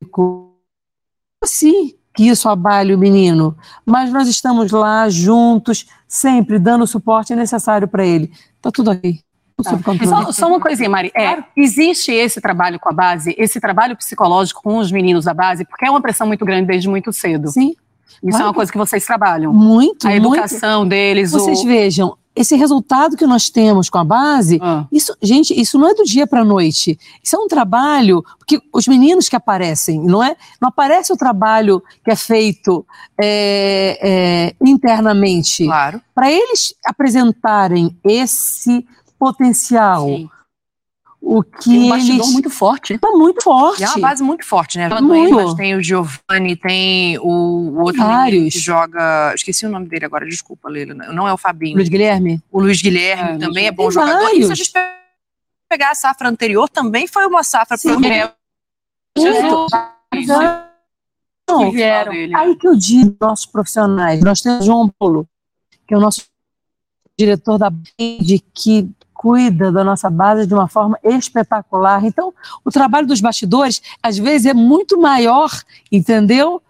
público, sim, que isso abale o menino, mas nós estamos lá juntos, sempre dando o suporte necessário para ele. Está tudo aí. Tá. Só, só, uma coisinha, Mari. É, existe esse trabalho com a base, esse trabalho psicológico com os meninos da base, porque é uma pressão muito grande desde muito cedo. Sim. Isso claro. é uma coisa que vocês trabalham. Muito. A educação muito. deles. Vocês o... vejam, esse resultado que nós temos com a base, ah. isso, gente, isso não é do dia para a noite. Isso é um trabalho, porque os meninos que aparecem, não é? Não aparece o trabalho que é feito é, é, internamente. Claro. Para eles apresentarem esse potencial. Sim. O que tem um bastidor eles... muito forte. Tá muito forte. é uma base muito forte, né? Muito. Tem o Giovanni, tem o, o outro que joga. Esqueci o nome dele agora, desculpa, Leila. Não é o Fabinho. Luiz Guilherme? O Luiz Guilherme é, também é bom jogador. Vários. E se a gente pegar a safra anterior, também foi uma safra Sim. pro Não, vieram. Aí que eu digo nossos profissionais. Nós temos o João Paulo, que é o nosso diretor da BID, que cuida da nossa base de uma forma espetacular. Então, o trabalho dos bastidores, às vezes, é muito maior, entendeu?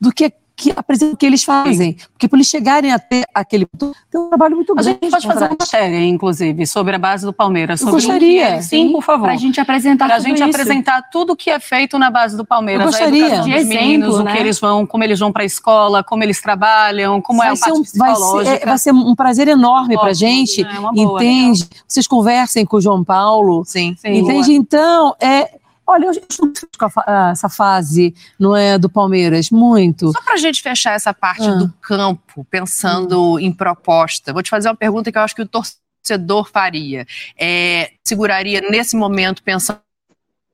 Do que que apresentam o que eles fazem. Porque para eles chegarem até aquele ponto, tem um trabalho muito grande. A gente pode fazer uma matéria, inclusive, sobre a base do Palmeiras. Eu gostaria. Que, sim, por favor. Para a gente apresentar Para a gente isso. apresentar tudo o que é feito na base do Palmeiras. Eu gostaria. De exemplo, meninos, né? o que eles vão, como eles vão para a escola, como eles trabalham, como vai é a parte um, psicológica. Vai ser, é, vai ser um prazer enorme para a gente. É boa, entende? Legal. Vocês conversem com o João Paulo. Sim. sim entende? Boa. Então, é, Olha, eu estou com essa fase, não é, do Palmeiras, muito. Só para a gente fechar essa parte ah. do campo, pensando hum. em proposta, vou te fazer uma pergunta que eu acho que o torcedor faria. É, seguraria nesse momento, pensando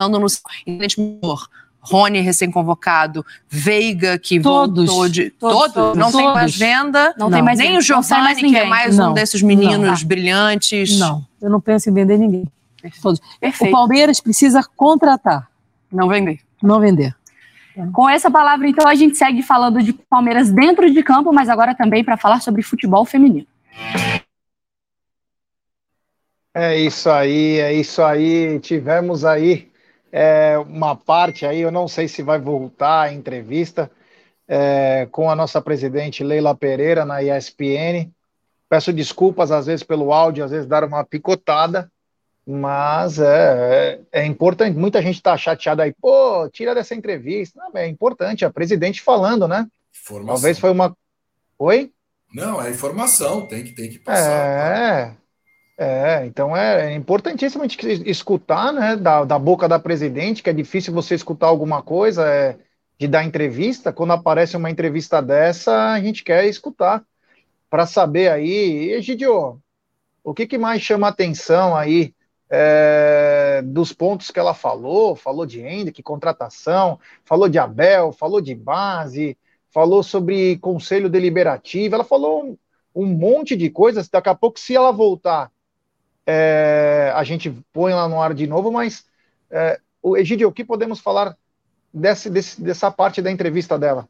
no Rony recém-convocado, Veiga que todos, voltou de todos, todos não todos. tem mais venda, não, não. tem mais nem o Giovanni que é mais não. um desses meninos não. brilhantes. Não, eu não penso em vender ninguém. Todos. O Palmeiras precisa contratar. Não vender. Não vender. Com essa palavra, então, a gente segue falando de Palmeiras dentro de campo, mas agora também para falar sobre futebol feminino. É isso aí, é isso aí. Tivemos aí é, uma parte aí, eu não sei se vai voltar a entrevista é, com a nossa presidente Leila Pereira na ESPN. Peço desculpas às vezes pelo áudio, às vezes dar uma picotada, mas é, é, é, importante, muita gente está chateada aí, pô, tira dessa entrevista. Não, é importante, a presidente falando, né? Informação. Talvez foi uma. Oi? Não, é informação, tem que, tem que passar. É, é então é, é importantíssimo a gente escutar, né, da, da boca da presidente, que é difícil você escutar alguma coisa, é, de dar entrevista. Quando aparece uma entrevista dessa, a gente quer escutar, para saber aí, Egidio, o que, que mais chama atenção aí é, dos pontos que ela falou, falou de Hendrick, contratação, falou de Abel, falou de base, falou sobre conselho deliberativo, ela falou um, um monte de coisas. Daqui a pouco, se ela voltar, é, a gente põe lá no ar de novo, mas é, o Egidio, o que podemos falar desse, desse, dessa parte da entrevista dela?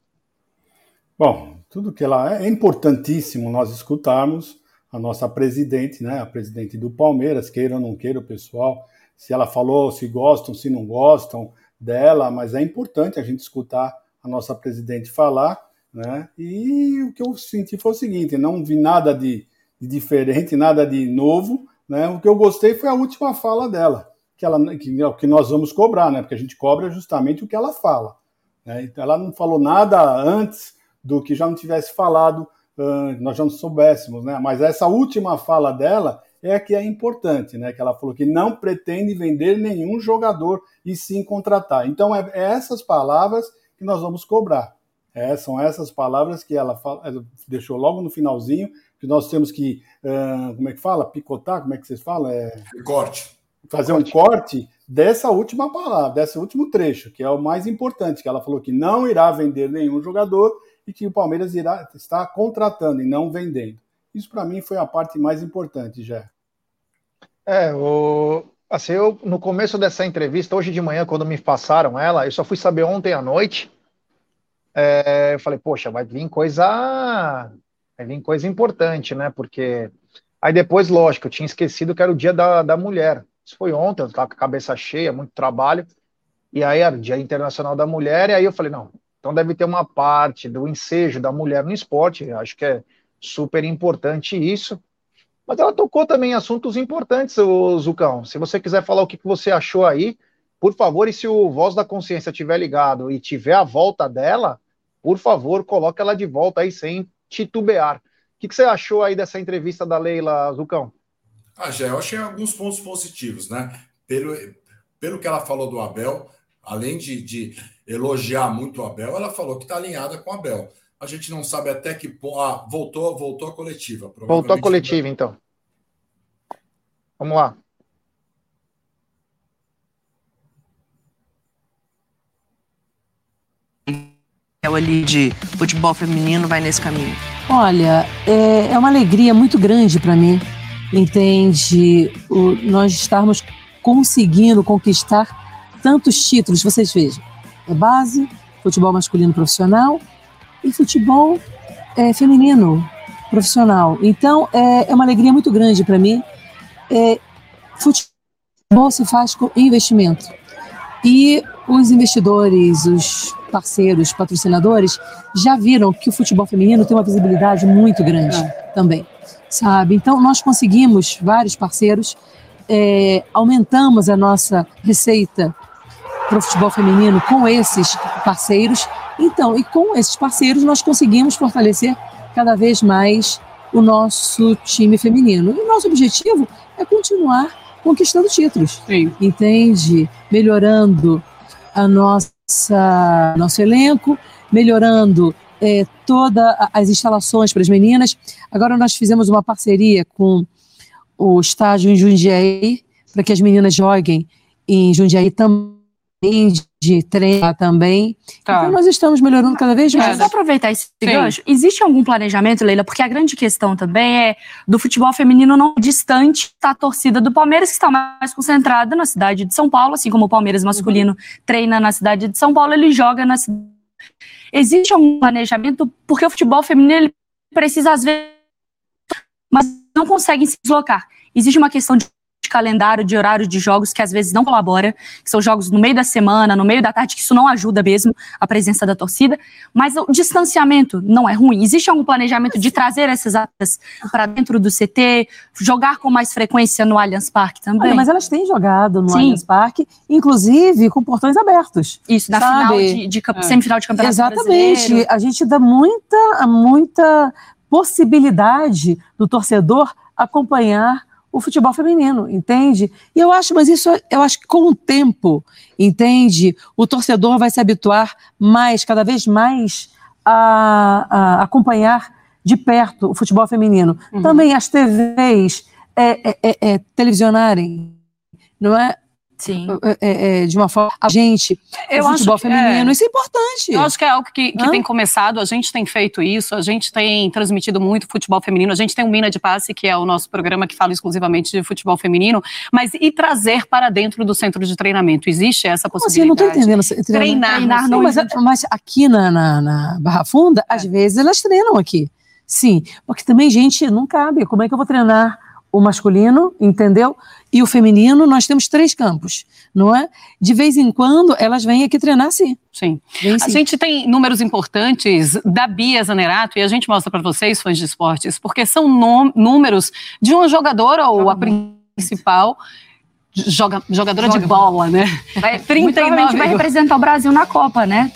Bom, tudo que ela é, é importantíssimo nós escutarmos a nossa presidente, né, a presidente do Palmeiras, queira ou não queira o pessoal, se ela falou, se gostam, se não gostam dela, mas é importante a gente escutar a nossa presidente falar, né? E o que eu senti foi o seguinte: não vi nada de, de diferente, nada de novo, né? O que eu gostei foi a última fala dela, que ela que, é que nós vamos cobrar, né? Porque a gente cobra justamente o que ela fala. Né? Então ela não falou nada antes do que já não tivesse falado, uh, nós já não soubéssemos, né? Mas essa última fala dela é a que é importante, né? Que ela falou que não pretende vender nenhum jogador e sim contratar. Então é, é essas palavras que nós vamos cobrar. É, são essas palavras que ela, fala, ela, deixou logo no finalzinho, que nós temos que, uh, como é que fala? Picotar, como é que vocês falam? É... Corte. Fazer corte. um corte dessa última palavra, desse último trecho, que é o mais importante, que ela falou que não irá vender nenhum jogador e que o Palmeiras irá estar contratando e não vendendo. Isso para mim foi a parte mais importante, já. É, o, assim, eu no começo dessa entrevista, hoje de manhã, quando me passaram ela, eu só fui saber ontem à noite. É, eu falei, poxa, vai vir coisa, vai vir coisa importante, né? Porque aí depois, lógico, eu tinha esquecido que era o dia da, da mulher. Isso foi ontem, eu estava com a cabeça cheia, muito trabalho. E aí era o Dia Internacional da Mulher, e aí eu falei, não, então deve ter uma parte do ensejo da mulher no esporte, acho que é super importante isso. Mas ela tocou também assuntos importantes, Zucão. Se você quiser falar o que você achou aí, por favor, e se o Voz da Consciência estiver ligado e tiver a volta dela, por favor, coloque ela de volta aí sem titubear. O que você achou aí dessa entrevista da Leila Zucão? Ah, já, eu achei alguns pontos positivos, né? Pelo, pelo que ela falou do Abel, além de, de elogiar muito o Abel, ela falou que está alinhada com o Abel. A gente não sabe até que ponto. Ah, voltou, voltou a coletiva. Voltou a coletiva, então. Vamos lá. É ali de futebol feminino vai nesse caminho. Olha, é, é uma alegria muito grande para mim entende o, nós estarmos conseguindo conquistar tantos títulos. Vocês vejam, é base, futebol masculino profissional e futebol é, feminino profissional. Então, é, é, uma alegria muito grande para mim. É, futebol se faz com investimento. E os investidores, os parceiros, patrocinadores, já viram que o futebol feminino tem uma visibilidade muito grande é. também sabe? Então, nós conseguimos vários parceiros, é, aumentamos a nossa receita para o futebol feminino com esses parceiros. Então, e com esses parceiros, nós conseguimos fortalecer cada vez mais o nosso time feminino. E o nosso objetivo é continuar conquistando títulos, Sim. entende? Melhorando a nossa nosso elenco, melhorando é, todas as instalações para as meninas. Agora nós fizemos uma parceria com o estádio em Jundiaí, para que as meninas joguem em Jundiaí também, de treino também. Tá. Então nós estamos melhorando cada vez mais. É, só aproveitar esse Sim. gancho, existe algum planejamento, Leila? Porque a grande questão também é do futebol feminino não distante da torcida do Palmeiras, que está mais concentrada na cidade de São Paulo, assim como o Palmeiras masculino uhum. treina na cidade de São Paulo, ele joga na cidade Existe um planejamento, porque o futebol feminino ele precisa, às vezes, mas não conseguem se deslocar. Existe uma questão de de calendário, de horário de jogos que às vezes não colabora, que são jogos no meio da semana, no meio da tarde, que isso não ajuda mesmo a presença da torcida, mas o distanciamento não é ruim. Existe algum planejamento de trazer essas atletas para dentro do CT, jogar com mais frequência no Allianz Parque também? Olha, mas elas têm jogado no Sim. Allianz Parque, inclusive com portões abertos. Isso, na final de, de é. semifinal de campeonato Exatamente. Brasileiro. A gente dá muita, muita possibilidade do torcedor acompanhar o futebol feminino, entende? E eu acho, mas isso eu acho que com o tempo, entende? O torcedor vai se habituar mais, cada vez mais, a, a acompanhar de perto o futebol feminino. Uhum. Também as TVs é, é, é, é, televisionarem, não é? Sim. É, é, de uma forma. A gente, eu o futebol acho, feminino, é, isso é importante. Eu acho que é algo que, que tem começado, a gente tem feito isso, a gente tem transmitido muito futebol feminino, a gente tem o Mina de Passe, que é o nosso programa que fala exclusivamente de futebol feminino, mas e trazer para dentro do centro de treinamento? Existe essa possibilidade? Assim, não estou entendendo. Treinar. treinar não, mas, mas, aqui na, na, na Barra Funda, às é. vezes elas treinam aqui. Sim, porque também, gente, não cabe. Como é que eu vou treinar o masculino, entendeu? E o feminino, nós temos três campos, não é? De vez em quando elas vêm aqui treinar, sim. Sim. Vem, sim. A gente tem números importantes da Bia Zanerato e a gente mostra para vocês, fãs de esportes, porque são números de uma jogadora ou a principal. Joga, jogadora Joga. de bola, né? Vai, 39 vai representar o Brasil na Copa, né?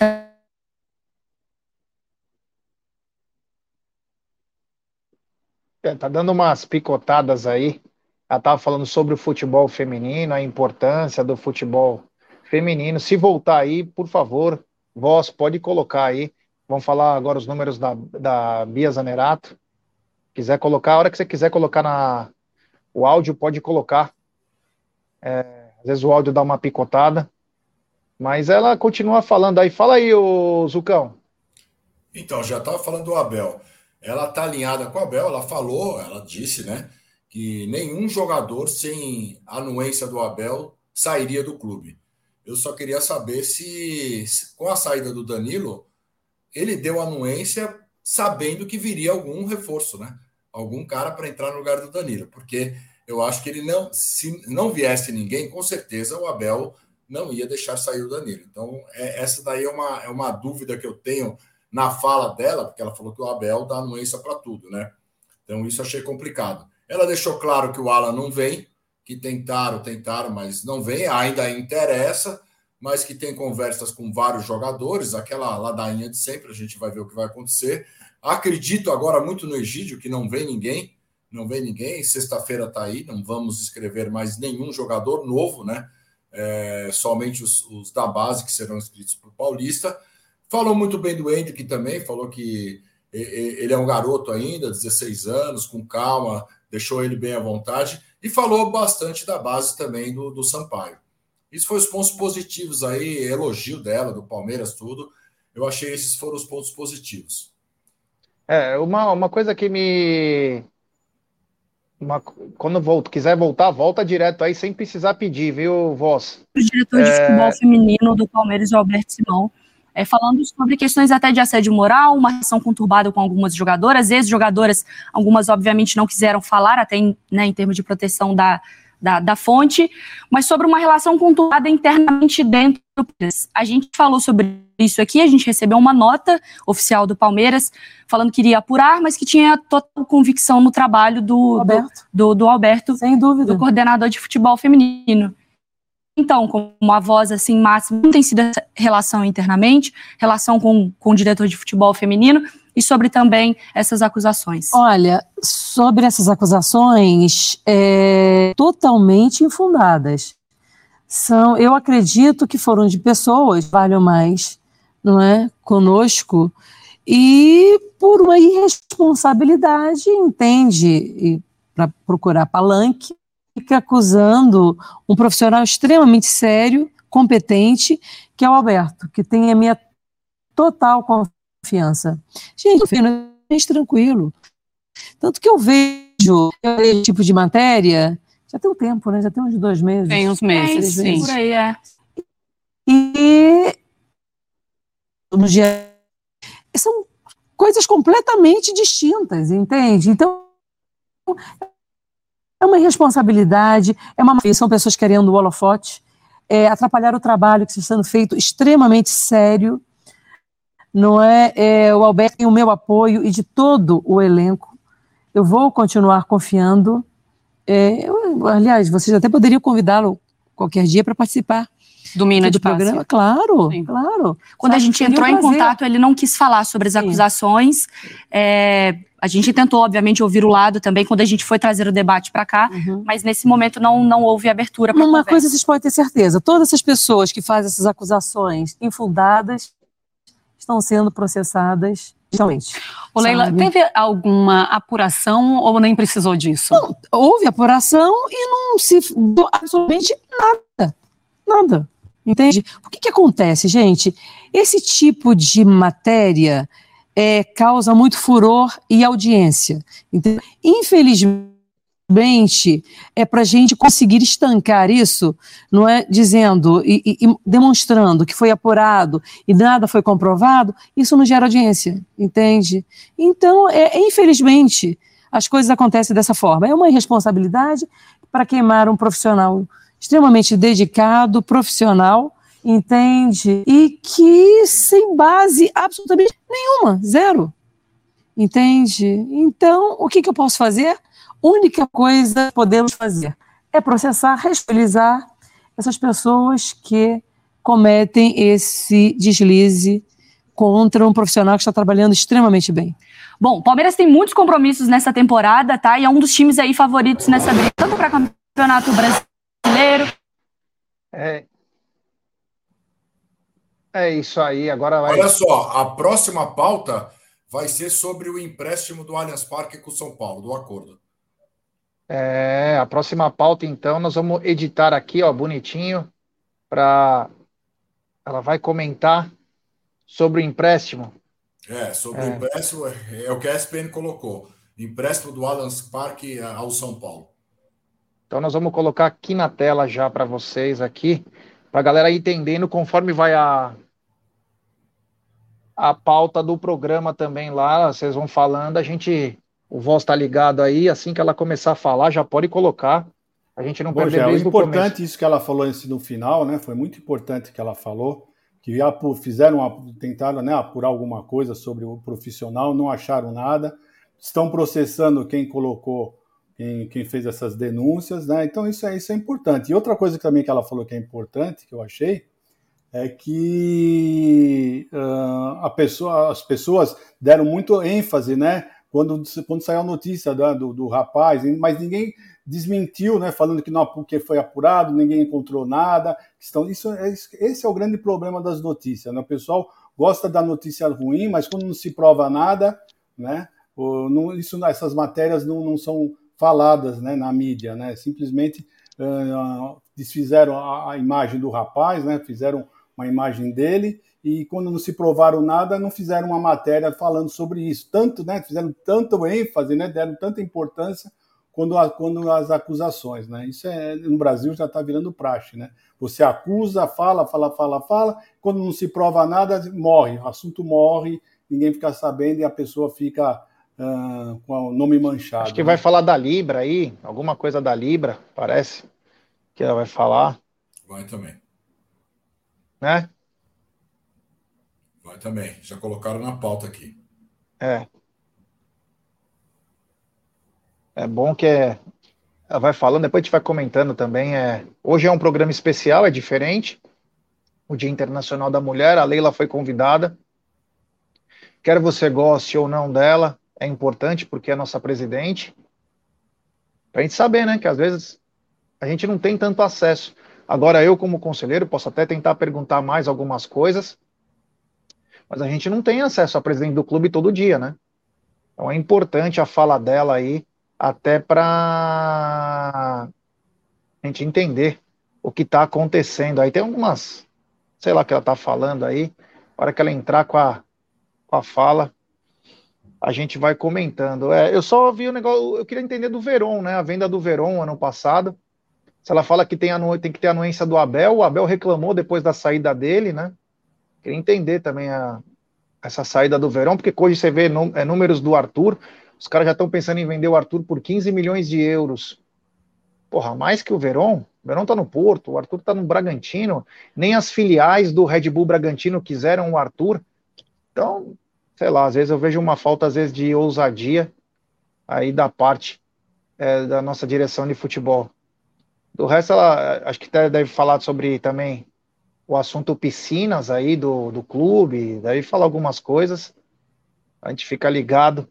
Tá dando umas picotadas aí. Ela estava falando sobre o futebol feminino, a importância do futebol feminino. Se voltar aí, por favor, voz, pode colocar aí. Vamos falar agora os números da, da Bia Zanerato. Quiser colocar, a hora que você quiser colocar na, o áudio, pode colocar. É, às vezes o áudio dá uma picotada. Mas ela continua falando aí. Fala aí, o Zucão. Então, já estava falando do Abel ela está alinhada com a Bel, ela falou, ela disse, né, que nenhum jogador sem anuência do Abel sairia do clube. Eu só queria saber se, com a saída do Danilo, ele deu anuência sabendo que viria algum reforço, né? Algum cara para entrar no lugar do Danilo, porque eu acho que ele não, se não viesse ninguém, com certeza o Abel não ia deixar sair o Danilo. Então, é, essa daí é uma, é uma dúvida que eu tenho na fala dela, porque ela falou que o Abel dá anuência para tudo, né? Então isso achei complicado. Ela deixou claro que o Alan não vem, que tentaram, tentaram, mas não vem, ainda interessa, mas que tem conversas com vários jogadores, aquela ladainha de sempre, a gente vai ver o que vai acontecer. Acredito agora muito no Egídio, que não vem ninguém, não vem ninguém, sexta-feira está aí, não vamos escrever mais nenhum jogador novo, né? É, somente os, os da base que serão inscritos para o Paulista. Falou muito bem do Hendrick também, falou que ele é um garoto ainda, 16 anos, com calma, deixou ele bem à vontade, e falou bastante da base também do, do Sampaio. Isso foi os pontos positivos aí, elogio dela, do Palmeiras, tudo. Eu achei esses foram os pontos positivos. É, uma, uma coisa que me. Uma, quando volto, quiser voltar, volta direto aí sem precisar pedir, viu, Voz? O diretor é... de futebol feminino do Palmeiras, Alberto Simão, é, falando sobre questões até de assédio moral, uma relação conturbada com algumas jogadoras, ex-jogadoras, algumas obviamente não quiseram falar, até em, né, em termos de proteção da, da, da, fonte, mas sobre uma relação conturbada internamente dentro do Palmeiras. A gente falou sobre isso aqui, a gente recebeu uma nota oficial do Palmeiras falando que iria apurar, mas que tinha total convicção no trabalho do Alberto, do, do, do Alberto Sem dúvida. do coordenador de futebol feminino. Então, como a voz assim máxima, não tem sido essa relação internamente, relação com, com o diretor de futebol feminino e sobre também essas acusações? Olha, sobre essas acusações, é, totalmente infundadas. São, eu acredito que foram de pessoas, valham mais, não é, conosco, e por uma irresponsabilidade, entende, para procurar palanque, fica acusando um profissional extremamente sério, competente, que é o Alberto, que tem a minha total confiança. Gente, gente tranquilo. Tanto que eu vejo esse tipo de matéria, já tem um tempo, né? Já tem uns dois meses. Tem uns meses, sim. Por aí, é. E no dia são coisas completamente distintas, entende? Então é uma irresponsabilidade, é uma são pessoas querendo o holofote, é, atrapalhar o trabalho que está sendo feito extremamente sério. Não é, é o Alberto tem o meu apoio e de todo o elenco. Eu vou continuar confiando. É, eu, aliás, vocês até poderiam convidá-lo qualquer dia para participar do Mina de programa, claro, Sim. claro. Quando Sabe, a gente entrou em contato, ele não quis falar sobre as Sim. acusações. É, a gente tentou, obviamente, ouvir o lado também quando a gente foi trazer o debate para cá, uhum. mas nesse momento não, não houve abertura para Uma conversa. coisa vocês podem ter certeza: todas essas pessoas que fazem essas acusações infundadas estão sendo processadas justamente. Ô, Leila, teve alguma apuração ou nem precisou disso? Não, houve apuração e não se absolutamente nada. Nada. Entende? O que, que acontece, gente? Esse tipo de matéria é, causa muito furor e audiência. Entende? Infelizmente, é para a gente conseguir estancar isso, não é dizendo e, e, e, demonstrando que foi apurado e nada foi comprovado, isso não gera audiência, entende? Então, é infelizmente, as coisas acontecem dessa forma. É uma irresponsabilidade para queimar um profissional extremamente dedicado, profissional, entende? E que sem base absolutamente nenhuma, zero. Entende? Então, o que, que eu posso fazer? única coisa que podemos fazer é processar, responsabilizar essas pessoas que cometem esse deslize contra um profissional que está trabalhando extremamente bem. Bom, o Palmeiras tem muitos compromissos nessa temporada, tá? E é um dos times aí favoritos nessa briga, tanto para campeonato brasileiro. É. É isso aí, agora vai. Olha só, a próxima pauta vai ser sobre o empréstimo do Allianz Parque com o São Paulo, do acordo. É, a próxima pauta, então, nós vamos editar aqui, ó, bonitinho, para ela vai comentar sobre o empréstimo. É, sobre é. o empréstimo, é o que a SPN colocou. Empréstimo do Allianz Parque ao São Paulo. Então nós vamos colocar aqui na tela já para vocês aqui, para a galera ir entendendo conforme vai a a pauta do programa também lá, vocês vão falando, a gente o Voz está ligado aí, assim que ela começar a falar, já pode colocar. A gente não pode perder É importante isso que ela falou no final, né? Foi muito importante que ela falou que fizeram, tentaram né, apurar alguma coisa sobre o profissional, não acharam nada, estão processando quem colocou, quem, quem fez essas denúncias, né? Então isso é, isso é importante. E outra coisa também que ela falou que é importante, que eu achei, é que uh, pessoa, as pessoas deram muito ênfase, né? quando, quando saiu a notícia do, do, do, rapaz, mas ninguém desmentiu, né, falando que não porque foi apurado, ninguém encontrou nada. Estão, isso, é, esse é o grande problema das notícias. Né? O pessoal gosta da notícia ruim, mas quando não se prova nada, né, isso, essas matérias não, não são faladas né, na mídia, né? Simplesmente uh, desfizeram a, a, imagem do rapaz, né? Fizeram uma imagem dele e quando não se provaram nada, não fizeram uma matéria falando sobre isso. Tanto, né, fizeram tanto ênfase, né, deram tanta importância quando, a, quando as acusações, né? Isso é no Brasil já está virando praxe, né? Você acusa, fala, fala, fala, fala, quando não se prova nada, morre, o assunto morre, ninguém fica sabendo e a pessoa fica uh, com o nome manchado. Acho que né? vai falar da Libra aí, alguma coisa da Libra, parece que ela vai falar. Vai também. Né? Vai também. Já colocaram na pauta aqui. É. É bom que é, ela vai falando, depois a gente vai comentando também. É, hoje é um programa especial, é diferente. O Dia Internacional da Mulher, a Leila foi convidada. Quer você goste ou não dela, é importante porque é nossa presidente. Para a gente saber, né, que às vezes a gente não tem tanto acesso. Agora, eu, como conselheiro, posso até tentar perguntar mais algumas coisas, mas a gente não tem acesso à presidente do clube todo dia, né? Então é importante a fala dela aí, até para a gente entender o que está acontecendo. Aí tem algumas, sei lá, que ela está falando aí, na hora que ela entrar com a, com a fala, a gente vai comentando. É, eu só vi o negócio, eu queria entender do Veron, né? A venda do Veron ano passado. Se ela fala que tem, anu, tem que ter anuência do Abel, o Abel reclamou depois da saída dele, né? Queria entender também a, essa saída do Verão, porque hoje você vê é, números do Arthur, os caras já estão pensando em vender o Arthur por 15 milhões de euros. Porra, mais que o Verón. O Verón tá no Porto, o Arthur tá no Bragantino, nem as filiais do Red Bull Bragantino quiseram o Arthur. Então, sei lá, às vezes eu vejo uma falta, às vezes, de ousadia aí da parte é, da nossa direção de futebol. Do resto, ela acho que deve falar sobre também o assunto piscinas aí do, do clube, daí falar algumas coisas. A gente fica ligado,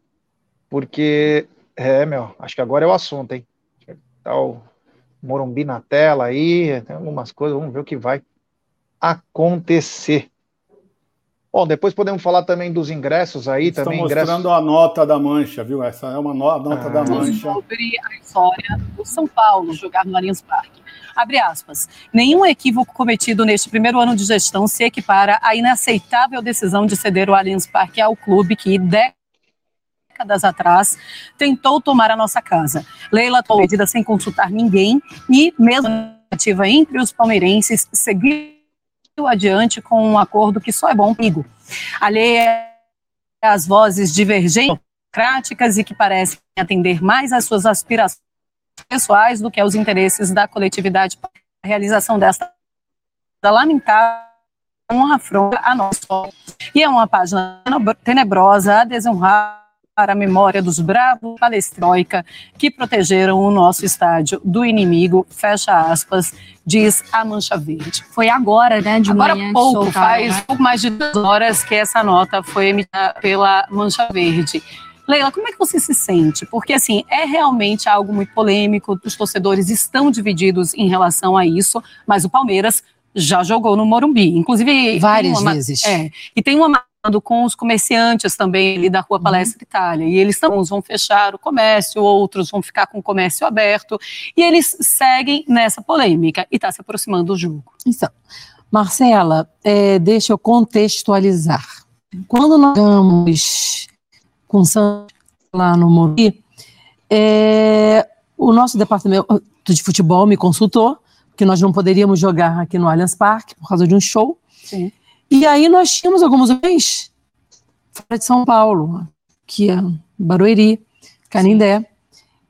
porque, é, meu, acho que agora é o assunto, hein? Tá o Morumbi na tela aí, tem algumas coisas, vamos ver o que vai acontecer. Bom, depois podemos falar também dos ingressos aí, Estão também mostrando ingressos. a nota da mancha, viu? Essa é uma no- nota Ah. da mancha. sobre a história do São Paulo jogar no Allianz Parque. Abre aspas. Nenhum equívoco cometido neste primeiro ano de gestão se equipara à inaceitável decisão de ceder o Allianz Parque ao clube que, décadas atrás, tentou tomar a nossa casa. Leila tomou medida sem consultar ninguém e, mesmo ativa entre os palmeirenses, seguiu adiante com um acordo que só é bom comigo. Alheia às vozes divergentes democráticas e que parecem atender mais às suas aspirações pessoais do que aos interesses da coletividade. A realização desta lamentável uma afronta a nós e é uma página tenebrosa a desonrar a memória dos bravos palestroica que protegeram o nosso estádio do inimigo, fecha aspas, diz a Mancha Verde. Foi agora, né, de Agora manhã que pouco, soltaram, faz né? pouco mais de duas horas que essa nota foi emitida pela Mancha Verde. Leila, como é que você se sente? Porque, assim, é realmente algo muito polêmico, os torcedores estão divididos em relação a isso, mas o Palmeiras já jogou no Morumbi, inclusive... Várias uma- vezes. É, e tem uma com os comerciantes também ali da Rua Palestra Itália, e eles tão, uns vão fechar o comércio, outros vão ficar com o comércio aberto, e eles seguem nessa polêmica, e está se aproximando o jogo. Então, Marcela, é, deixa eu contextualizar. Quando nós jogamos com o Santos lá no Morumbi, é, o nosso departamento de futebol me consultou que nós não poderíamos jogar aqui no Allianz Parque por causa de um show. Sim. E aí nós tínhamos algumas opções fora de São Paulo, que é Barueri, Canindé.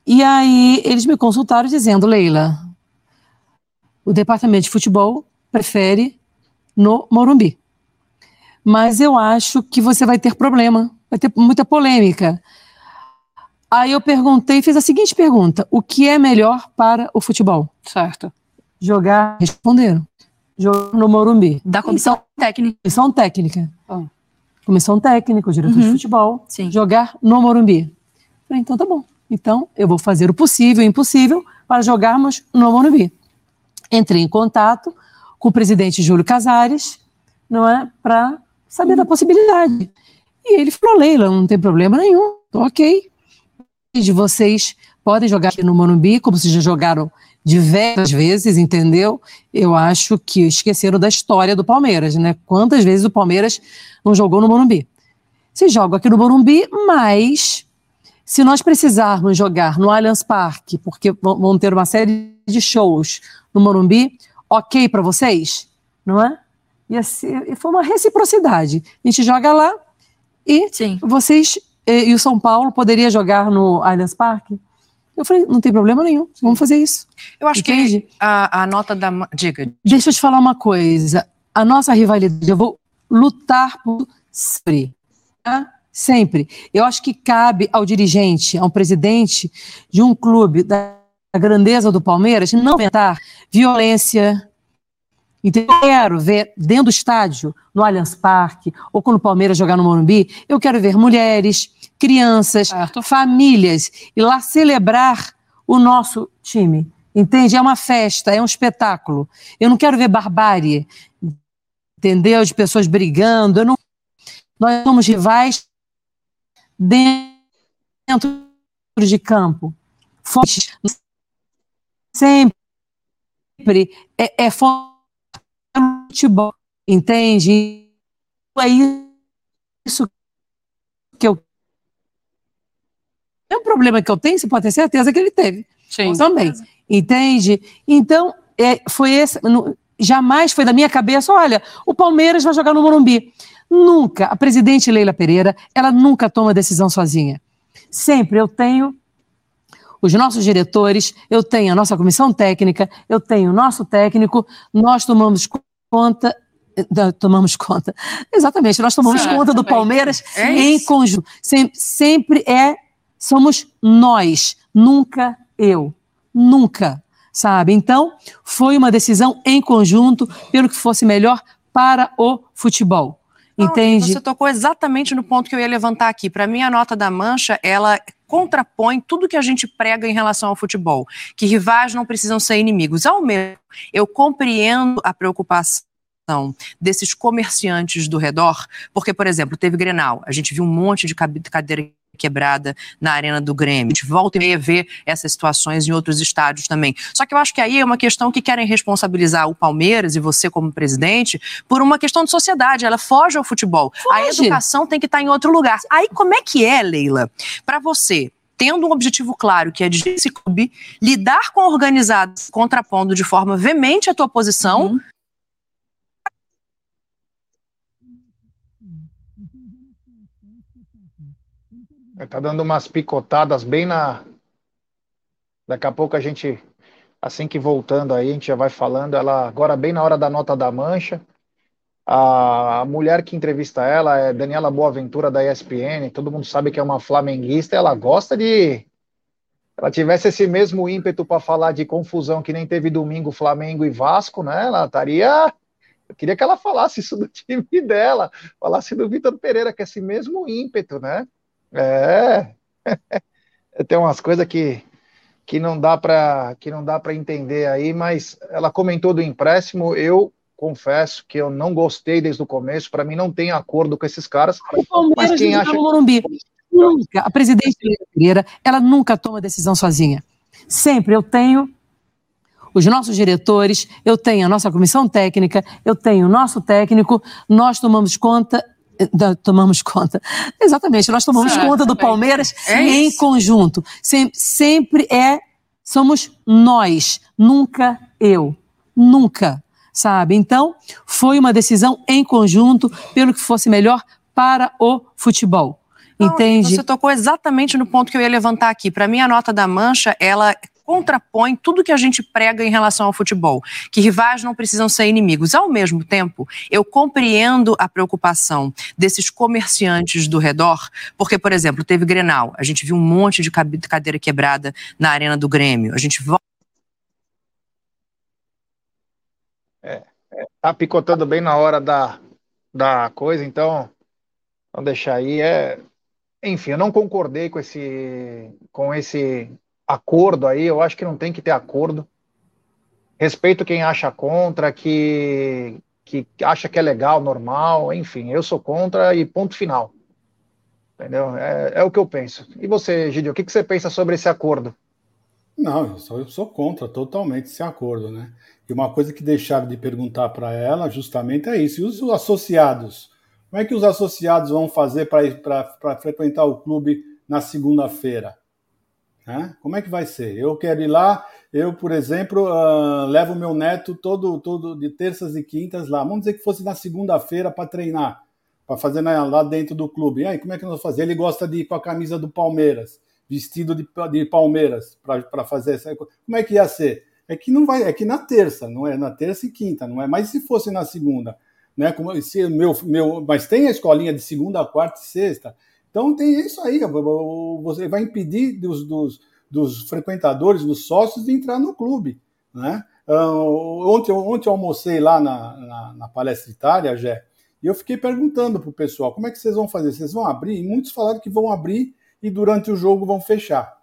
E aí eles me consultaram dizendo, Leila, o departamento de futebol prefere no Morumbi. Mas eu acho que você vai ter problema, vai ter muita polêmica. Aí eu perguntei, fiz a seguinte pergunta: o que é melhor para o futebol? Certo. Jogar, responderam, jogar no Morumbi. Da comissão técnica. Comissão técnica. Ah. Comissão técnica, o diretor de Uhum. futebol, Sim. jogar no Morumbi. Falei, então tá bom. Então eu vou fazer o possível e o impossível para jogarmos no Morumbi. Entrei em contato com o presidente Júlio Casares, não é, para saber da possibilidade. E ele falou, Leila, não tem problema nenhum, tô ok. De vocês podem jogar aqui no Morumbi, como vocês já jogaram diversas vezes, entendeu? Eu acho que esqueceram da história do Palmeiras, né? Quantas vezes o Palmeiras não jogou no Morumbi? Se joga aqui no Morumbi, mas se nós precisarmos jogar no Allianz Parque, porque vão ter uma série de shows no Morumbi, ok para vocês? Não é? E, assim, e foi uma reciprocidade. A gente joga lá e Sim. vocês eh, e o São Paulo poderia jogar no Allianz Parque? Eu falei, não tem problema nenhum, vamos fazer isso. Eu acho Entende? que a, a nota da. ma- Diga. Deixa eu te falar uma coisa. A nossa rivalidade, eu vou lutar por sempre. tá? Sempre. Eu acho que cabe ao dirigente, ao presidente de um clube da grandeza do Palmeiras, não inventar violência. Entendeu? Eu quero ver dentro do estádio, no Allianz Parque, ou quando o Palmeiras jogar no Morumbi, eu quero ver mulheres, crianças, Certo. famílias, e lá celebrar o nosso time. Entende? É uma festa, é um espetáculo. Eu não quero ver barbárie, entendeu? De pessoas brigando. Eu não... Nós somos rivais dentro de campo. Fortes. Sempre é, é futebol, entende? É isso que eu. É um problema que eu tenho, você pode ter certeza que ele teve Sim. também. Entende? Então, é, foi esse. não- jamais foi da minha cabeça, olha, o Palmeiras vai jogar no Morumbi. Nunca. A presidente Leila Pereira, ela nunca toma decisão sozinha. Sempre eu tenho os nossos diretores, eu tenho a nossa comissão técnica, eu tenho o nosso técnico, nós tomamos conta. eh, Tomamos conta. Exatamente, nós tomamos conta do. Palmeiras É em conjunto. Sempre, sempre é, somos nós, nunca eu. Nunca, sabe? Então, foi uma decisão em conjunto pelo que fosse melhor para o futebol. Entende? Você tocou exatamente no ponto que eu ia levantar aqui. Para mim, a nota da mancha, ela contrapõe tudo que a gente prega em relação ao futebol, que rivais não precisam ser inimigos. Ao mesmo, eu compreendo a preocupação desses comerciantes do redor, porque, por exemplo, teve Grenal, a gente viu um monte de cadeira quebrada na arena do Grêmio. A gente volta e meia ver essas situações em outros estádios também. Só que eu acho que aí é uma questão que querem responsabilizar o Palmeiras e você como presidente por uma questão de sociedade. Ela foge ao futebol. Foge. A educação tem que estar em outro lugar. Aí como é que é, Leila, para você tendo um objetivo claro, que é de esse clube, lidar com organizados contrapondo de forma veemente a tua posição, uhum. Tá dando umas picotadas bem na. Daqui a pouco a gente, assim que voltando aí, a gente já vai falando. Ela agora bem na hora da nota da mancha. A mulher que entrevista ela é Daniela Boaventura da ESPN. Todo mundo sabe que é uma flamenguista. Ela gosta de. Ela tivesse esse mesmo ímpeto para falar de confusão que nem teve domingo Flamengo e Vasco, né? Ela estaria eu queria que ela falasse isso do time dela, falasse do Vitor Pereira, que é esse mesmo ímpeto, né? É. Tem umas coisas que, que não dá para que não dá para entender aí, mas ela comentou do empréstimo, eu confesso que eu não gostei desde o começo, para mim não tem acordo com esses caras. mas quem acha no Morumbi. Nunca, a presidente Pereira, ela nunca toma decisão sozinha. Sempre eu tenho os nossos diretores, eu tenho a nossa comissão técnica, eu tenho o nosso técnico, nós tomamos conta tomamos conta. Exatamente, nós tomamos certo, conta do Palmeiras é em isso. conjunto. Sempre, sempre é, somos nós, nunca eu. Nunca, sabe? Então, foi uma decisão em conjunto pelo que fosse melhor para o futebol. Não, Entende? Você tocou exatamente no ponto que eu ia levantar aqui. Para mim, a nota da mancha, ela contrapõe tudo que a gente prega em relação ao futebol, que rivais não precisam ser inimigos. Ao mesmo tempo, eu compreendo a preocupação desses comerciantes do redor, porque, por exemplo, teve Grenal, a gente viu um monte de cadeira quebrada na arena do Grêmio, a gente é, é, tá picotando bem na hora da, da coisa, então vamos deixar aí. É, enfim, eu não concordei com esse, com esse acordo aí, eu acho que não tem que ter acordo. Respeito quem acha contra, que, que acha que é legal, normal, enfim, eu sou contra e ponto final. Entendeu? É, é o que eu penso. E você, Gidio, o que, que você pensa sobre esse acordo? Não, eu sou, eu sou contra totalmente esse acordo, né? E uma coisa que deixaram de perguntar para ela justamente é isso. E os associados? Como é que os associados vão fazer para frequentar o clube na segunda-feira? Né? Como é que vai ser? Eu quero ir lá, eu, por exemplo, uh, levo meu neto todo, todo de terças e quintas lá. Vamos dizer que fosse na segunda-feira para treinar, para fazer lá dentro do clube. E aí, como é que nós vamos fazer? Ele gosta de ir com a camisa do Palmeiras, vestido de, de Palmeiras, para fazer essa coisa. Como é que ia ser? É que não vai, é que na terça, não é na terça e quinta, não é? Mas se fosse na segunda, né? Como se meu, meu, mas tem a escolinha de segunda, quarta e sexta. Então tem isso aí, você vai impedir dos, dos, dos frequentadores, dos sócios, de entrar no clube. Né? Uh, ontem, ontem eu almocei lá na, na, na palestra Itália, Jé, e eu fiquei perguntando para o pessoal como é que vocês vão fazer? Vocês vão abrir? E muitos falaram que vão abrir e durante o jogo vão fechar.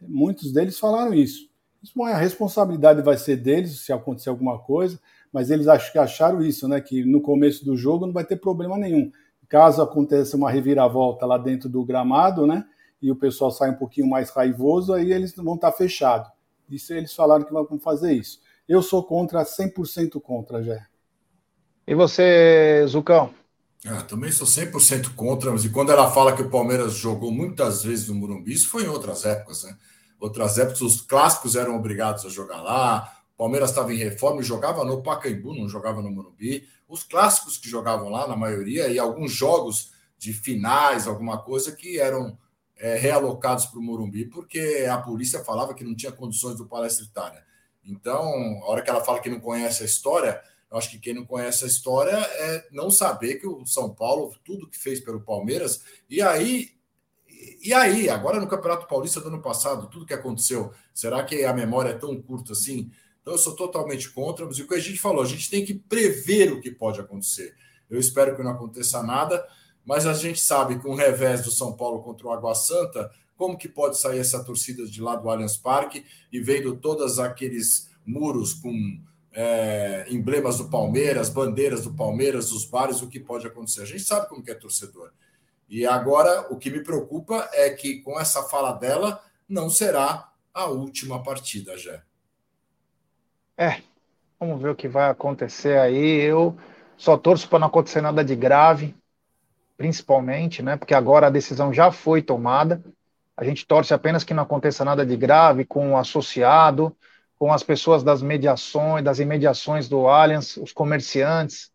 Muitos deles falaram isso. Isso a responsabilidade vai ser deles se acontecer alguma coisa, mas eles acharam isso, né? Que no começo do jogo não vai ter problema nenhum caso aconteça uma reviravolta lá dentro do gramado, né? E o pessoal sai um pouquinho mais raivoso, aí eles vão estar fechados. Isso eles falaram que vão fazer isso. Eu sou contra, 100% contra, já. E você, Zucão? Ah, também sou 100% contra, mas e quando ela fala que o Palmeiras jogou muitas vezes no Morumbi, isso foi em outras épocas, né? Outras épocas, os clássicos eram obrigados a jogar lá, Palmeiras estava em reforma e jogava no Pacaembu, não jogava no Morumbi os clássicos que jogavam lá, na maioria, e alguns jogos de finais, alguma coisa, que eram é, realocados para o Morumbi, porque a polícia falava que não tinha condições do Palestra Itália. Então, a hora que ela fala que não conhece a história, eu acho que quem não conhece a história é não saber que o São Paulo, tudo que fez pelo Palmeiras, e aí. E aí, agora no Campeonato Paulista do ano passado, tudo que aconteceu, será que a memória é tão curta assim? Então, eu sou totalmente contra, mas o que a gente falou, a gente tem que prever o que pode acontecer. Eu espero que não aconteça nada, mas a gente sabe que um revés do São Paulo contra o Água Santa, como que pode sair essa torcida de lá do Allianz Parque e vendo todos aqueles muros com, é, emblemas do Palmeiras, bandeiras do Palmeiras, dos bares, o que pode acontecer. A gente sabe como que é torcedor. E agora o que me preocupa é que com essa fala dela não será a última partida, já. É, vamos ver o que vai acontecer aí. Eu só torço para não acontecer nada de grave, principalmente, né? Porque agora a decisão já foi tomada. A gente torce apenas que não aconteça nada de grave com o associado, com as pessoas das mediações, das imediações do Allianz, os comerciantes,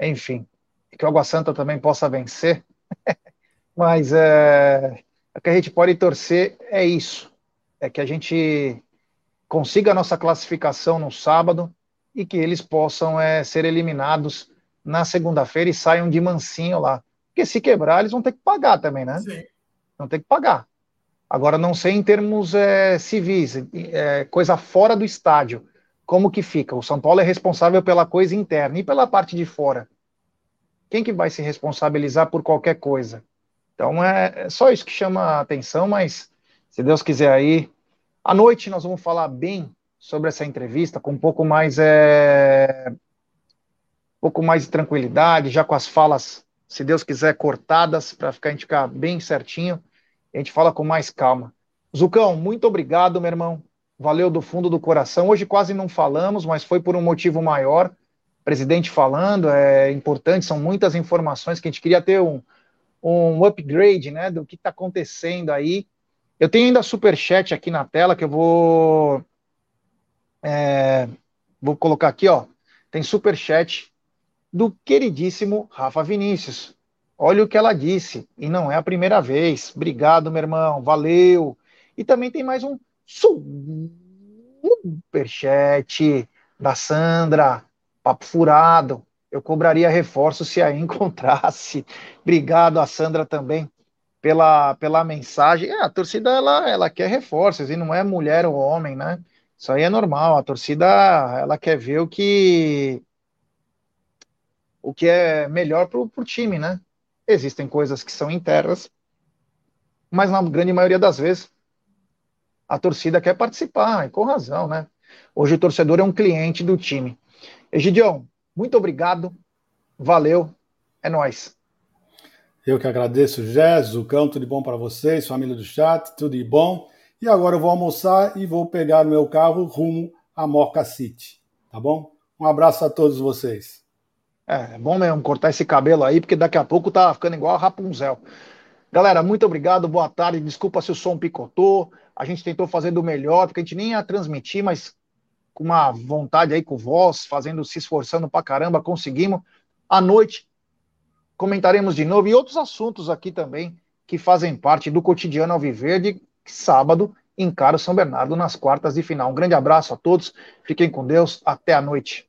enfim, que o Água Santa também possa vencer. Mas é, o que a gente pode torcer é isso, é que a gente consiga a nossa classificação no sábado e que eles possam é, ser eliminados na segunda-feira e saiam de mansinho lá. Porque se quebrar, eles vão ter que pagar também, né? Sim. Vão ter que pagar. Agora, não sei em termos é, civis, é, coisa fora do estádio, como que fica? O São Paulo é responsável pela coisa interna e pela parte de fora. Quem que vai se responsabilizar por qualquer coisa? Então, é, é só isso que chama a atenção, mas se Deus quiser aí, à noite nós vamos falar bem sobre essa entrevista, com um pouco mais, é, um pouco mais de tranquilidade, já com as falas, se Deus quiser, cortadas, para ficar, a gente ficar bem certinho a gente fala com mais calma. Zucão, muito obrigado, meu irmão. Valeu do fundo do coração. Hoje quase não falamos, mas foi por um motivo maior. Presidente falando, é importante, são muitas informações que a gente queria ter um, um upgrade, né, do que está acontecendo aí. Eu tenho ainda super chat aqui na tela que eu vou é, vou colocar aqui, ó. Tem super chat do queridíssimo Rafa Vinícius. Olha o que ela disse, e não é a primeira vez. Obrigado, meu irmão, valeu. E também tem mais um superchat da Sandra, papo furado. Eu cobraria reforço se aí encontrasse. Obrigado a Sandra também pela, pela mensagem. É, a torcida ela, ela quer reforços e não é mulher ou homem, né? Isso aí é normal. A torcida ela quer ver o que o que é melhor para o time, né? Existem coisas que são internas, mas na grande maioria das vezes a torcida quer participar, e com razão, né? Hoje o torcedor é um cliente do time. Egidião, muito obrigado, valeu, é nós. Eu que agradeço, Jéssica, Cão, tudo de bom para vocês, família do chat, tudo de bom. E agora eu vou almoçar e vou pegar meu carro rumo a Moca City, tá bom? Um abraço a todos vocês. É, é bom mesmo cortar esse cabelo aí, porque daqui a pouco tá ficando igual a Rapunzel. Galera, muito obrigado, boa tarde. Desculpa se o som picotou. A gente tentou fazer do melhor, porque a gente nem ia transmitir, mas com uma vontade aí com voz, fazendo, se esforçando pra caramba, conseguimos. À noite comentaremos de novo e outros assuntos aqui também que fazem parte do cotidiano Alviverde. Sábado encara o São Bernardo nas quartas de final. Um grande abraço a todos, fiquem com Deus, até a noite.